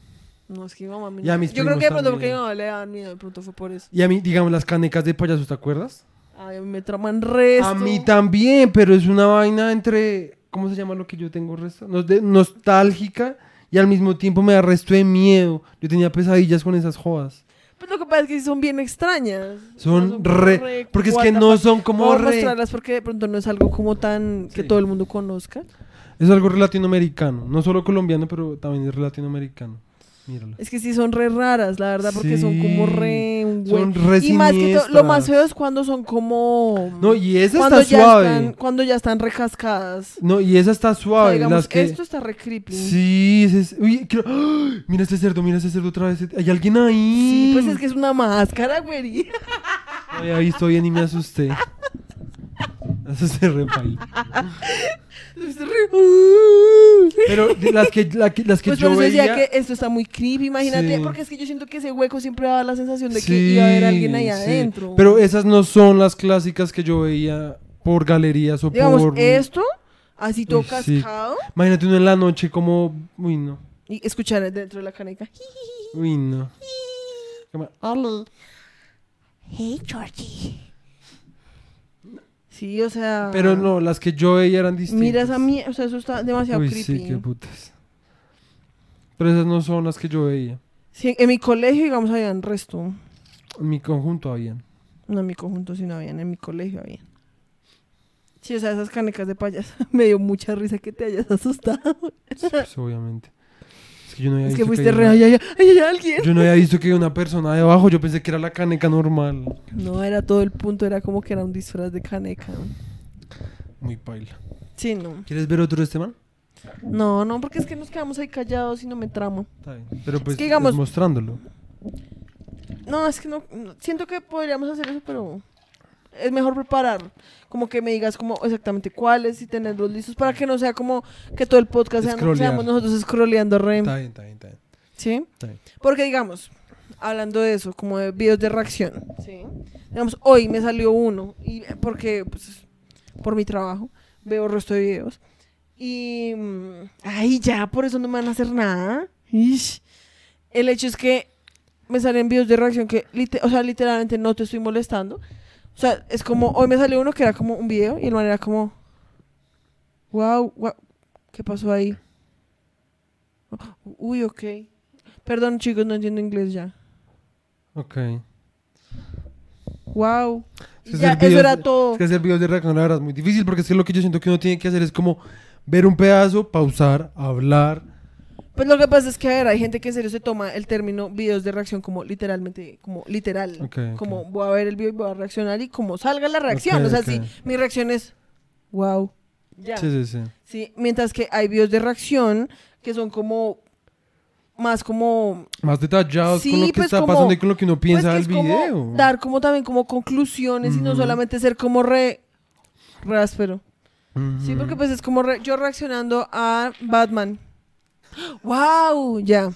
S1: No, es que mi mamá me... Yo creo que de pronto porque mi mamá le daban miedo, de pronto fue por eso.
S2: Y a mí, digamos, las canecas de payasos, ¿te acuerdas?
S1: Ay, a mí me traman resto.
S2: A mí también, pero es una vaina entre. ¿Cómo se llama lo que yo tengo resto? Nos- de- nostálgica y al mismo tiempo me da resto de miedo. Yo tenía pesadillas con esas jodas.
S1: Pues lo que pasa es que son bien extrañas.
S2: Son re- porque es que no son como re-
S1: mostrarlas porque de pronto no es algo como tan que todo el mundo conozca.
S2: Es algo latinoamericano. No solo colombiano, pero también es latinoamericano.
S1: Es que sí son re raras, la verdad, porque son como re... un
S2: son re
S1: Y más que todo, lo más feo es cuando son como...
S2: No, y esa
S1: cuando
S2: está
S1: ya
S2: suave.
S1: Están, cuando ya están recascadas.
S2: No, y esa está
S1: O sea,
S2: suave.
S1: digamos,
S2: las que...
S1: esto está re creepy.
S2: Sí, ese es... Uy, ¡Ah! Mira este cerdo, mira este cerdo otra vez. Hay alguien ahí.
S1: Sí, pues es que es una máscara, güey.
S2: No había visto bien y me asusté. Eso se repaila.
S1: Es re-
S2: Pero de las que, la que- las que
S1: Pues
S2: yo
S1: por eso decía que esto está muy creepy, imagínate,
S2: Sí.
S1: porque es que yo siento que ese hueco siempre daba la sensación de que
S2: Sí,
S1: iba a haber alguien ahí
S2: sí.
S1: adentro.
S2: Pero esas no son las clásicas que yo veía por galerías o
S1: Digamos,
S2: por...
S1: esto, así todo
S2: Uy, sí.
S1: cascado,
S2: Imagínate uno en la noche como... Uy, no.
S1: y escuchar dentro de la caneca.
S2: Uy, no. Como-
S4: Oli. Hey, Georgie.
S1: Sí, o sea...
S2: Pero no, las que yo veía eran distintas.
S1: Mira esa mierda, o sea, eso está demasiado
S2: Uy,
S1: creepy.
S2: sí, qué putas. Pero esas no son las que yo veía.
S1: Sí, en mi colegio, digamos, habían resto.
S2: En mi conjunto habían.
S1: No en mi conjunto, sí no habían, en mi colegio habían. Sí, o sea, esas canecas de payaso. Me dio mucha risa que te hayas asustado.
S2: Sí, pues, obviamente. Es que yo no había
S1: Es que
S2: visto
S1: fuiste
S2: había
S1: re, ay, ay, ay, hay alguien.
S2: Yo no había visto que había una persona debajo. Yo pensé que era la caneca normal.
S1: No, era todo el punto, era como que era un disfraz de caneca.
S2: Muy paila.
S1: Sí, no.
S2: ¿Quieres ver otro de este man?
S1: No, no, porque es que nos quedamos ahí callados y no me tramo.
S2: Está bien. Pero pues
S1: que digamos-
S2: mostrándolo.
S1: No, es que no, no- siento que podríamos hacer eso, pero es mejor preparar. Como que me digas como exactamente cuáles y tenerlos listos para que no sea como que todo el podcast sea- seamos nosotros scrolleando re.
S2: Está bien, está bien, está bien.
S1: ¿Sí?
S2: Está bien.
S1: Porque digamos, hablando de eso, como de videos de reacción, ¿sí? Digamos, hoy me salió uno, y porque, pues, por mi trabajo, veo el resto de videos. Y, mm, ay, ya, por eso no me van a hacer nada. Ish. El hecho es que me salen videos de reacción que, o sea, literalmente no te estoy molestando. O sea, es como, hoy me salió uno que era como un video y el man era como, wow, wow, ¿qué pasó ahí? Uy, ok. Perdón, chicos, no entiendo inglés ya.
S2: Ok.
S1: Wow.
S2: Es que
S1: Ya, eso era todo.
S2: Es que hacer videos de reacción la verdad es muy difícil porque es que lo que yo siento que uno tiene que hacer es como ver un pedazo, pausar, hablar.
S1: Pues lo que pasa es que, a ver, hay gente que en serio se toma el término videos de reacción como literalmente, como literal.
S2: Ok, ok.
S1: Como voy a ver el video y voy a reaccionar y como salga la reacción. O sea, si mi reacción es wow. Ya.
S2: Sí, sí, sí.
S1: Sí, mientras que hay videos de reacción que son como más como
S2: Más detallados
S1: Sí,
S2: con lo que
S1: pues
S2: está
S1: como-
S2: pasando y con lo que uno
S1: pues,
S2: piensa
S1: que
S2: del
S1: como
S2: video.
S1: dar como también como conclusiones y no solamente ser como re re áspero. Sí, porque pues es como re- yo reaccionando a Batman. ¡Wow! Ya.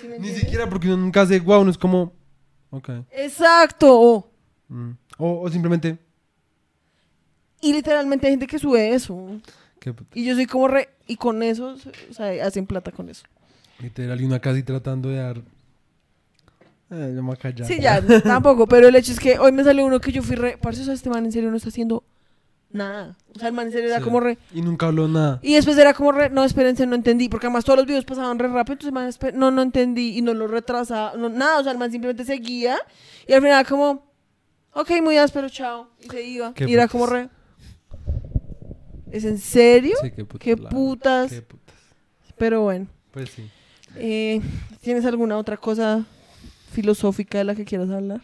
S1: ¿Sí me
S2: Ni
S1: entiendes?
S2: siquiera porque uno nunca hace wow, no es como. Ok.
S1: Exacto.
S2: Mm. O, o simplemente.
S1: Y literalmente hay gente que sube eso. Y yo soy como re... Y con eso, o sea, hacen plata con eso.
S2: Literal, y una casi tratando de dar. Eh, yo me voy a callar.
S1: Sí, ya, tampoco. Pero el hecho es que hoy me salió uno que yo fui re... Parce, o sea, este man en serio no está haciendo nada. O sea, el man en serio era
S2: Sí.
S1: como re...
S2: Y nunca habló nada.
S1: Y después era como re... No, espérense, no entendí. Porque además todos los videos pasaban re rápido. Entonces, el man, no, no entendí. Y no lo retrasaba. No, nada, o sea, el man simplemente seguía. Y al final como... Ok, muy áspero, chao. Y se iba.
S2: Qué
S1: y era
S2: putas.
S1: como re... ¿Es en serio?
S2: Sí, qué putas.
S1: Qué
S2: la-
S1: putas.
S2: Qué putas.
S1: Pero bueno.
S2: Pues sí.
S1: Eh, ¿Tienes alguna otra cosa filosófica de la que quieras hablar?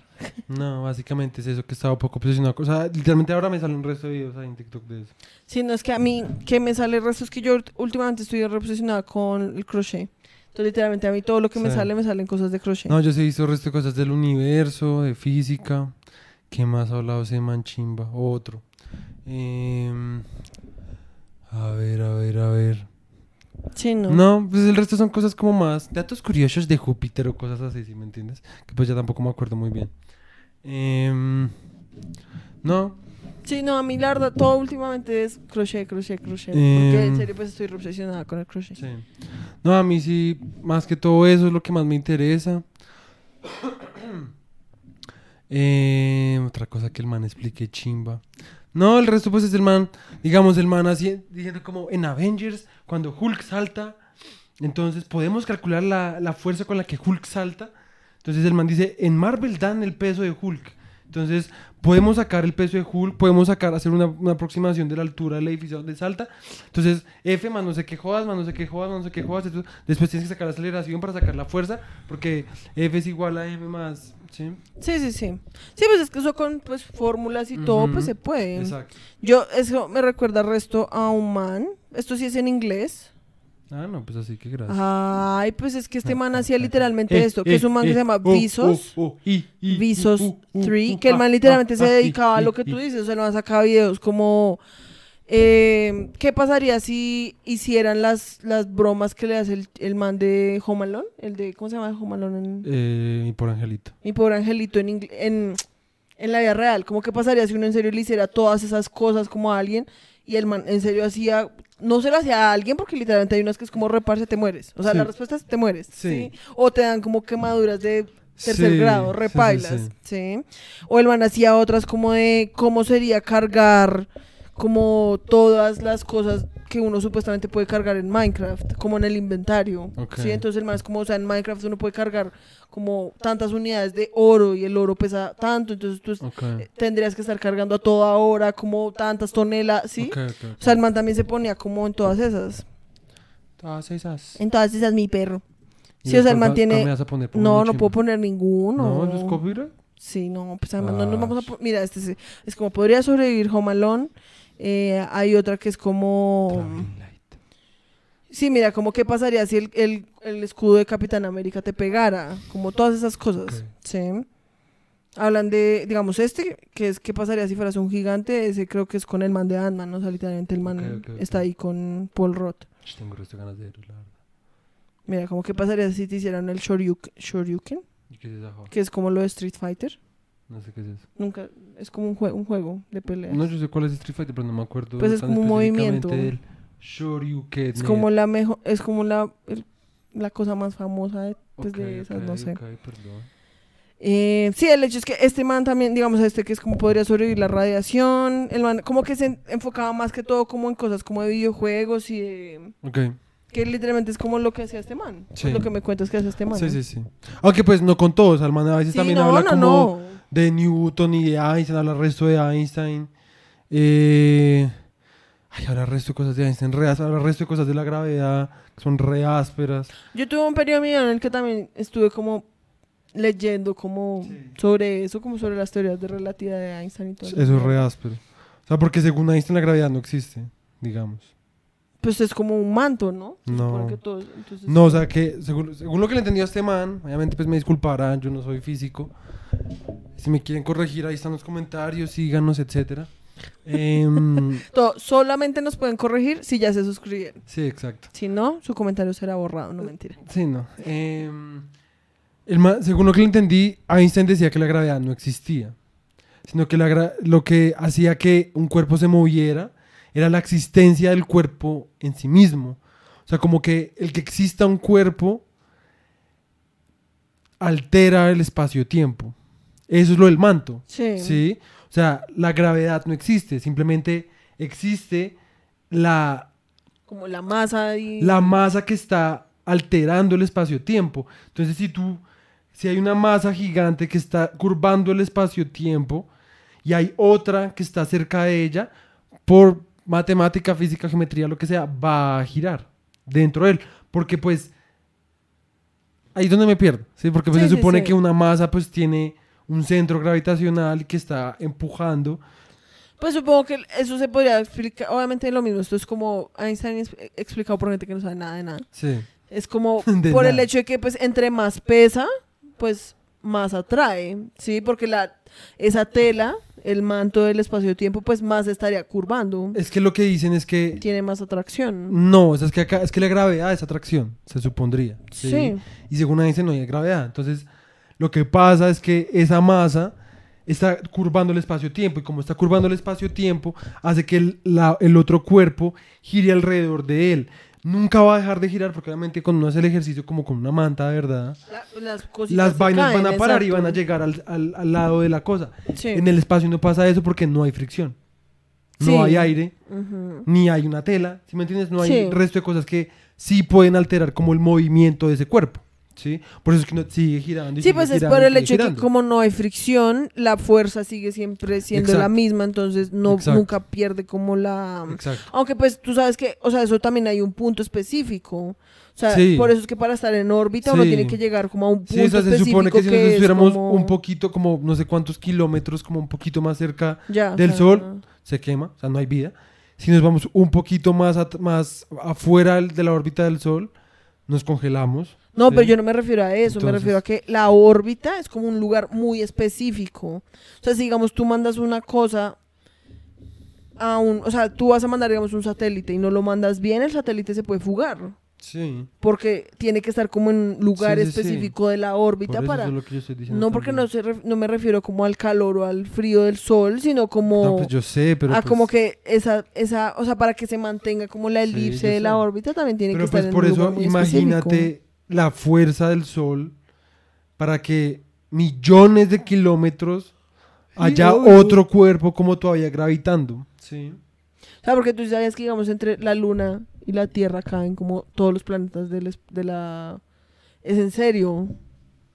S2: No, básicamente es eso que estaba un poco obsesionado. O sea, literalmente ahora me salen un resto de videos ahí en TikTok de eso.
S1: Sí, no es que a mí, que me sale el resto es que yo últimamente estoy re obsesionada con el crochet. Entonces, literalmente a mí todo lo que me
S2: Sí.
S1: sale, me salen cosas de crochet.
S2: No, yo sí he visto el resto de cosas del universo, de física. ¿Qué más ha hablado ese manchimba? Otro. Em, a ver, a ver, a ver.
S1: Sí, no.
S2: No, pues el resto son cosas como más datos curiosos de Júpiter o cosas así, ¿sí me entiendes? Que pues ya tampoco me acuerdo muy bien. Em, no,
S1: Sí, no, a mí la verdad todo últimamente es crochet, crochet, crochet. Porque en
S2: Em.
S1: serio pues estoy obsesionada con el crochet.
S2: sí. No, a mí sí, más que todo eso es lo que más me interesa. Em, otra cosa que el man explique chimba. No, el resto pues es el man, digamos, el man así, diciendo como en Avengers, cuando Hulk salta, entonces podemos calcular la, la fuerza con la que Hulk salta. Entonces el man dice, en Marvel dan el peso de Hulk. Entonces, podemos sacar el peso de Hulk, podemos sacar, hacer una, una aproximación de la altura del edificio donde salta. Entonces, F más no sé qué jodas, más no sé qué jodas, más no sé qué jodas. entonces, después tienes que sacar la aceleración para sacar la fuerza, porque F es igual a M más. ¿Sí?
S1: Sí, sí, sí. Sí, pues es que eso con pues fórmulas y todo, pues se puede.
S2: Exacto.
S1: Yo, eso me recuerda resto a un man. Esto sí es en inglés.
S2: Ah, no, pues así que gracias.
S1: Ay, pues es que este man hacía literalmente
S2: Eh,
S1: esto, que
S2: eh,
S1: es un man que
S2: eh,
S1: se llama
S2: oh,
S1: Visos.
S2: oh, oh,
S1: Visos
S2: uh, uh,
S1: 3,
S2: uh,
S1: que el
S2: ah,
S1: man literalmente
S2: ah,
S1: se
S2: ah,
S1: dedicaba a lo que tú dices, o sea, el man sacaba videos como, eh, ¿qué pasaría si hicieran las, las bromas que le hace el, el man de Home Alone? El de, ¿cómo se llama Home Alone en,
S2: Eh, y por Angelito.
S1: mi pobre angelito en, en, en la vida real? ¿Cómo que pasaría si uno en serio le hiciera todas esas cosas como a alguien y el man en serio hacía... No se lo hacía a alguien porque literalmente hay unas que es como reparse, te mueres. O sea,
S2: Sí.
S1: la respuesta es te mueres.
S2: Sí.
S1: ¿sí? O te dan como quemaduras de tercer
S2: Sí,
S1: grado, repailas.
S2: sí.
S1: Sí, O el man hacía otras como de cómo sería cargar como todas las cosas que uno supuestamente puede cargar en Minecraft, como en el inventario. Sí, entonces el man es como, o sea, en Minecraft uno puede cargar como tantas unidades de oro y el oro pesa tanto, entonces tú eh, tendrías que estar cargando a toda hora como tantas toneladas, ¿sí? O sea, el man también se ponía como en todas esas.
S2: Todas esas.
S1: En todas esas, mi perro.
S2: ¿Y
S1: Sí, o sea, el man tiene- No, no puedo poner ninguno.
S2: No, ¿eso es copyright?
S1: Sí, no, pues además no nos vamos a... Mira, este es, es como podría sobrevivir Home Alone. Eh, hay otra que es como... Sí, mira, como qué pasaría si el, el- el escudo de Capitán América te pegara. Como todas esas cosas. Sí. Hablan de, digamos, este, que es qué pasaría si fueras un gigante. Ese creo que es con el man de Ant-Man, ¿no? O sea, literalmente el man está ahí con Paul Roth.
S2: Tengo ganas de verlo, la verdad.
S1: Mira, como qué pasaría si te hicieran el Shoryuken, Shoryuken
S2: ¿Y qué es
S1: que es como lo de Street Fighter.
S2: No sé qué es eso.
S1: Nunca, es como un, jue- un juego de peleas.
S2: No, yo sé cuál es Street Fighter, pero no me acuerdo.
S1: Pues es
S2: tan
S1: como un movimiento.
S2: del Shoryuken.
S1: Es como la mejor, es como la, el- la cosa más famosa de, pues, de esas, no sé. Eh, sí, el hecho es que este man también, digamos, este que es como podría sobrevivir la radiación, el man como que se en- enfocaba más que todo como en cosas como de videojuegos y de...
S2: Ok.
S1: Que literalmente es como lo que hacía este man.
S2: Sí.
S1: Lo que me cuentas que hace este man.
S2: Sí, sí, sí. Aunque pues no con todos, Alman a veces
S1: Sí,
S2: también
S1: no,
S2: habla
S1: no,
S2: como
S1: no.
S2: De Newton y de Einstein, habla el resto de Einstein. Eh... Ay, habla el resto de cosas de Einstein, re, habla el resto de cosas de la gravedad, que son re ásperas.
S1: Yo tuve un periodo mío en el que también estuve como leyendo como sobre eso, como sobre las teorías de relatividad de Einstein y todo.
S2: Eso es re áspero. O sea, porque según Einstein la gravedad no existe, digamos.
S1: Pues es como un manto, ¿no?
S2: No.
S1: que todo- entonces-
S2: No, o sea que según, según lo que le entendió a este man, obviamente pues me disculparán, yo no soy físico. Si me quieren corregir, ahí están los comentarios, síganos, etcétera. Em,
S1: To- solamente nos pueden corregir si ya se suscribieron.
S2: sí, exacto.
S1: Si no, su comentario será borrado, no mentira.
S2: Sí, no. Em, el ma- según lo que le entendí, Einstein decía que la gravedad no existía, sino que la lo que hacía que un cuerpo se moviera era la existencia del cuerpo en sí mismo. O sea, como que el que exista un cuerpo altera el espacio-tiempo. Eso es lo del manto.
S1: Sí.
S2: ¿Sí? O sea, la gravedad no existe, simplemente existe la
S1: Como la masa y...
S2: la masa que está alterando el espacio-tiempo. Entonces, si tú, si hay una masa gigante que está curvando el espacio-tiempo y hay otra que está cerca de ella, por matemática, física, geometría, lo que sea, va a girar dentro de él. Porque pues, ahí es donde me pierdo, ¿sí? Porque pues
S1: Sí,
S2: se supone
S1: sí.
S2: que una masa pues tiene un centro gravitacional que está empujando.
S1: Pues supongo que eso se podría explicar, obviamente lo mismo, esto es como Einstein es- explicado por gente que no sabe nada de nada.
S2: Sí.
S1: Es como
S2: De
S1: por el hecho de que pues entre más pesa, pues más atrae, ¿sí? Porque la esa tela, el manto del espacio-tiempo, pues más estaría curvando.
S2: Es que lo que dicen es que
S1: Tiene más atracción.
S2: No, es que acá es que la gravedad es atracción, se supondría. ¿sí?
S1: Sí.
S2: Y según Einstein no hay gravedad. Entonces, lo que pasa es que esa masa está curvando el espacio-tiempo y como está curvando el espacio-tiempo, hace que el, la- el otro cuerpo gire alrededor de él. Nunca va a dejar de girar porque obviamente cuando uno hace el ejercicio como con una manta de verdad,
S1: La- las
S2: vainas
S1: caen,
S2: van a parar y van a llegar al, al- al lado de la cosa.
S1: Sí.
S2: En el espacio no pasa eso porque no hay fricción. No
S1: Sí.
S2: hay aire, ni hay una tela, ¿sí me entiendes? No hay resto de cosas que sí pueden alterar como el movimiento de ese cuerpo, ¿sí? Por eso es que no, sigue girando. y
S1: Sí,
S2: sigue
S1: pues es
S2: girando
S1: por
S2: y
S1: el hecho de que como no hay fricción, la fuerza sigue siempre siendo la
S2: Exacto.
S1: misma, entonces no
S2: Exacto.
S1: nunca pierde como la...
S2: Exacto.
S1: Aunque pues tú sabes que, o sea, eso también hay un punto específico. O sea,
S2: Sí.
S1: por eso es que para estar en órbita uno
S2: Sí.
S1: tiene que llegar como a un punto
S2: Sí, o sea, se
S1: específico
S2: supone que si nos
S1: es
S2: estuviéramos
S1: como-
S2: un poquito, como no sé cuántos kilómetros, como un poquito más cerca
S1: Ya, o
S2: del
S1: sea,
S2: Sol, se quema, o sea, no hay vida. Si nos vamos un poquito más, más afuera de la órbita del Sol, nos congelamos.
S1: No,
S2: ¿sí?
S1: pero yo no me refiero a eso, me refiero a que la órbita es como un lugar muy específico. O sea, si digamos tú mandas una cosa a un, o sea, tú vas a mandar digamos un satélite y no lo mandas bien, el satélite se puede fugar,
S2: Sí.
S1: porque tiene que estar como en un lugar
S2: Sí, sí, sí.
S1: específico de la
S2: Por
S1: órbita
S2: eso
S1: para
S2: es lo que yo estoy diciendo
S1: no porque
S2: también.
S1: no se ref- no me refiero como al calor o al frío del sol, sino como
S2: No, pues yo sé, pero
S1: a
S2: pues-
S1: como que esa esa, o sea, para que se mantenga como la elipse de la órbita también tiene
S2: Pero
S1: que estar
S2: pues
S1: en
S2: por
S1: un
S2: eso
S1: lugar muy
S2: imagínate
S1: específico.
S2: La fuerza del sol para que millones de kilómetros haya otro cuerpo como todavía gravitando. Sí.
S1: O sea, porque tú sabías que, digamos, entre la luna y la Tierra caen como todos los planetas del es- de la... ¿Es en serio?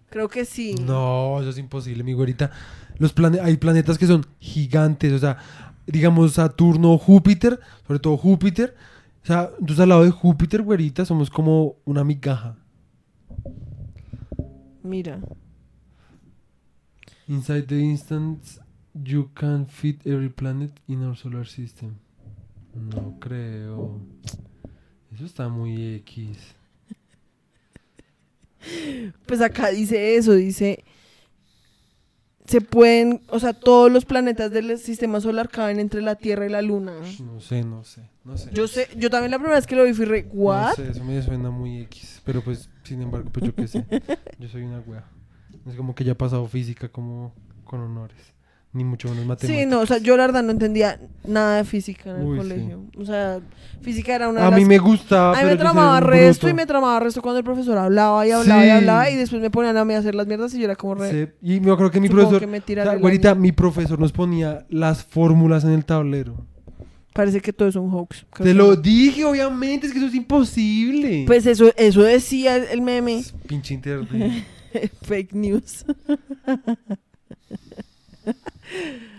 S1: Creo que sí.
S2: No, eso es imposible, mi güerita. Los plane- hay planetas que son gigantes, o sea, digamos Saturno, Júpiter, sobre todo Júpiter. O sea, entonces al lado de Júpiter, güerita, somos como una migaja.
S1: Mira.
S2: Inside the instance, you can fit every planet in our solar system. No creo. Eso está muy X.
S1: Pues acá dice eso, dice... Se pueden, o sea, todos los planetas del sistema solar caen entre la Tierra y la Luna.
S2: No sé, no sé, no sé.
S1: Yo sé, yo también la primera vez que lo vi fui re,
S2: No
S1: ¿what?
S2: sé, eso me suena muy X. Pero pues, sin embargo, pues yo qué sé. Yo soy una wea. Es como que ya he pasado física como con honores. Ni mucho menos matemáticas.
S1: Sí, no, o sea, yo la verdad no entendía nada de física en el
S2: Uy, sí.
S1: colegio. O sea, física era una de
S2: A
S1: las
S2: mí me gustaba.
S1: A mí me
S2: yo
S1: tramaba resto y me tramaba resto cuando el profesor hablaba y hablaba y
S2: Sí.
S1: hablaba y después me ponían a mí a hacer las mierdas y yo era como re...
S2: Sí, Y me acuerdo que mi
S1: supongo
S2: profesor.
S1: que me
S2: o sea, mi profesor nos ponía las fórmulas en el tablero.
S1: Parece que todo es un hoax.
S2: Te
S1: que
S2: lo dije, obviamente, es que eso es imposible.
S1: Pues eso, eso decía el meme.
S2: Pinche internet.
S1: Fake news.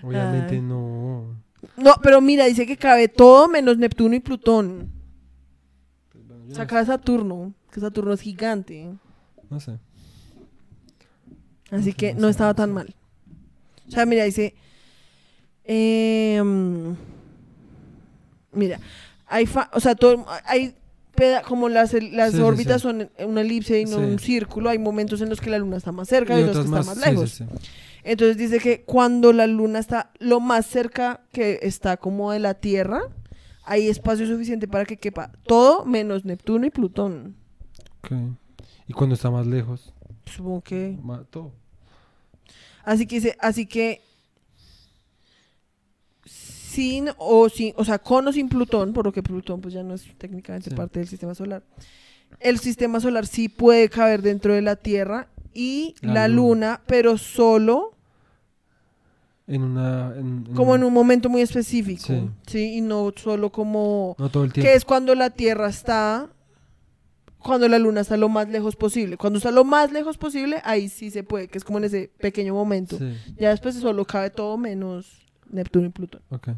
S2: Obviamente
S1: Ay.
S2: no.
S1: No, pero mira, dice que cabe todo menos Neptuno y Plutón.
S2: Pues, bueno, no,
S1: cabe Saturno, que Saturno es gigante.
S2: no sé.
S1: Así que
S2: no sé,
S1: estaba tan mal. O sea, mira, dice... em, mira, hay... fa- o sea, todo, hay... Como las, las
S2: Sí,
S1: órbitas
S2: sí.
S1: son una elipse y no un círculo, hay momentos en los que la luna está más cerca
S2: Y
S1: y, otros que está más lejos. Entonces dice que cuando la luna está lo más cerca que está como de la Tierra, hay espacio suficiente para que quepa todo menos Neptuno y Plutón.
S2: Y cuando está más lejos,
S1: Supongo que.
S2: todo.
S1: Así que dice, así que sin o sin, o sea, con o sin Plutón, por lo que Plutón pues ya no es técnicamente
S2: Sí.
S1: parte del sistema solar. El sistema solar sí puede caber dentro de la Tierra y
S2: La
S1: la,
S2: luna.
S1: luna, pero solo
S2: En una. En,
S1: como en un momento muy específico,
S2: Sí.
S1: sí, y no solo como
S2: No todo el tiempo.
S1: que es cuando la Tierra está cuando la luna está lo más lejos posible. Cuando está lo más lejos posible, ahí sí se puede, que es como en ese pequeño momento.
S2: Sí,
S1: Ya después solo cabe todo menos Neptuno y Plutón.
S2: ok.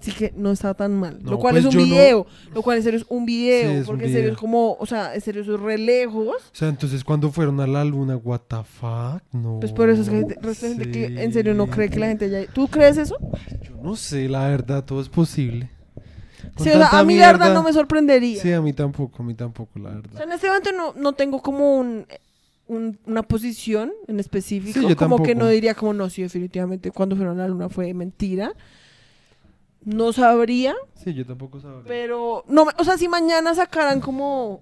S1: Así que no está tan mal.
S2: No,
S1: lo cual
S2: pues
S1: es un video. Lo cual en serio es un video.
S2: Sí, es un
S1: porque en serio es como, o sea, en serio es re lejos.
S2: O sea, entonces cuando fueron a la luna, what the fuck? No.
S1: Pues por eso es que hay gente- de gente que en serio no cree que la gente ya... ¿Tú crees eso?
S2: Yo no sé, la verdad, todo es posible. Con
S1: Sí, o sea, a mí la verdad no me sorprendería.
S2: Sí, a mí tampoco, a mí tampoco, la
S1: O sea,
S2: verdad.
S1: en este momento no, no tengo como un, un- una posición en específico.
S2: Sí, yo
S1: como que
S2: tampoco.
S1: no diría como no, sí, definitivamente cuando fueron a la luna fue mentira. No sabría,
S2: Sí, yo tampoco sabría.
S1: pero no, o sea, si mañana sacaran como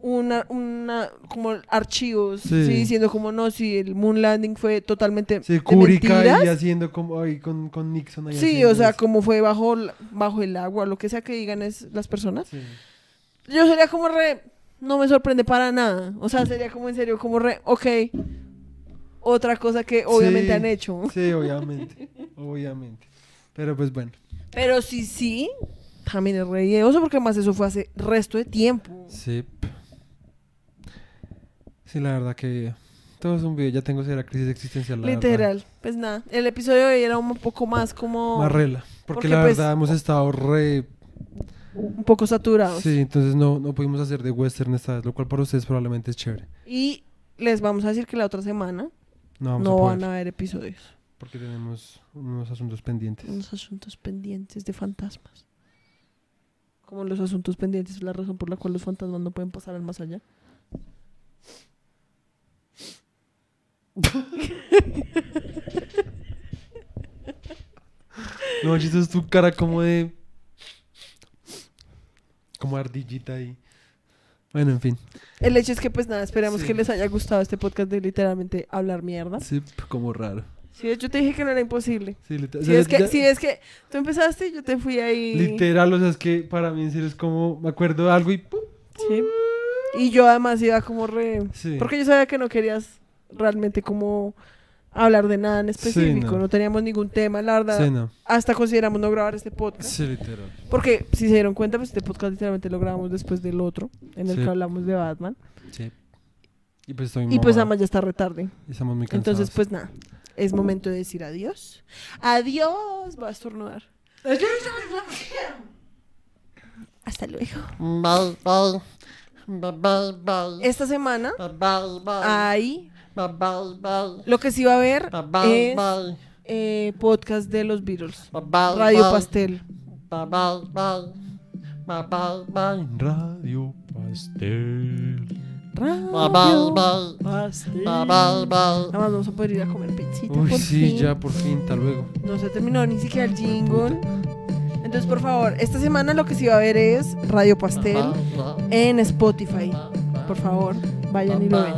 S1: una, una como archivos,
S2: Sí.
S1: sí. diciendo como no, si el moon landing fue totalmente
S2: Sí,
S1: de mentiras.
S2: ahí haciendo como ahí con, con Nixon ahí
S1: Sí, o sea,
S2: eso.
S1: como fue bajo, bajo el agua, lo que sea que digan es las personas. Yo sería como re. No me sorprende para nada. O sea, sería como en serio, como re. Ok. Otra cosa que obviamente han hecho.
S2: Sí, obviamente, obviamente. Pero pues bueno,
S1: Pero sí, sí. También es re idioso porque más eso fue hace resto de tiempo.
S2: sí. Sí, la verdad que todo es un video. Ya tengo la crisis existencial. la verdad.
S1: Literal. Pues nada, el episodio de hoy era un poco más como
S2: Más rela. Porque,
S1: Porque,
S2: la
S1: pues,
S2: verdad hemos estado re...
S1: un poco saturados.
S2: Sí, entonces no, no pudimos hacer de western esta vez, lo cual para ustedes probablemente es chévere.
S1: Y les vamos a decir que la otra semana
S2: No
S1: no
S2: a
S1: van a haber episodios.
S2: Porque tenemos unos asuntos pendientes.
S1: Unos asuntos pendientes de fantasmas. Como los asuntos pendientes es la razón por la cual los fantasmas no pueden pasar al más allá.
S2: No, eso es tu cara como de... Como ardillita ahí. Bueno, en fin.
S1: El hecho es que pues nada, esperamos
S2: Sí.
S1: que les haya gustado este podcast de literalmente hablar mierda.
S2: Sí, como raro.
S1: Sí, hecho te dije que no era imposible.
S2: Sí, literal.
S1: Si es que, si es que tú empezaste y yo te fui ahí.
S2: Literal, o sea, es que para mí en serio es como... Me acuerdo de algo y... ¡pum!
S1: Sí. Y yo además iba como re...
S2: Sí.
S1: Porque yo sabía que no querías realmente como hablar de nada en específico.
S2: no.
S1: no. teníamos ningún tema, la verdad.
S2: Sí, no.
S1: Hasta consideramos no grabar este podcast.
S2: Sí, literal.
S1: Porque si se dieron cuenta, pues este podcast literalmente lo grabamos después del otro, en el que hablamos de Batman.
S2: Sí. Y pues estoy
S1: Y pues además ya está retarde.
S2: Y estamos muy cansados.
S1: Entonces, pues nada. Es momento de decir adiós. Adiós. Voy a estornudar. Hasta luego.
S5: Bye, bye. Bye, bye, bye.
S1: Esta semana
S5: Bye, bye, bye.
S1: hay.
S5: Bye, bye, bye.
S1: Lo que sí va a haber
S5: Bye, bye,
S1: es
S5: bye.
S1: eh, podcast de los Beatles.
S5: Bye, bye,
S1: Radio
S5: bye.
S1: Pastel.
S5: Bye, bye, bye. Bye, bye, bye.
S2: Radio Pastel.
S1: Radio. Pastel. Además vamos a poder ir a comer pizzita.
S2: Uy,
S1: por
S2: sí,
S1: fin.
S2: ya por fin, hasta luego.
S1: No se terminó ni siquiera el jingle. Entonces, por favor, esta semana lo que sí va a haber es Radio Pastel en Spotify. Por favor, vayan y lo ven.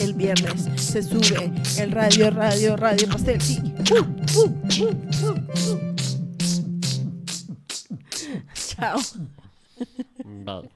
S1: El viernes se sube el radio, radio, radio pastel. Sí. Uh, uh, uh, uh, uh. Chao.
S5: Bye.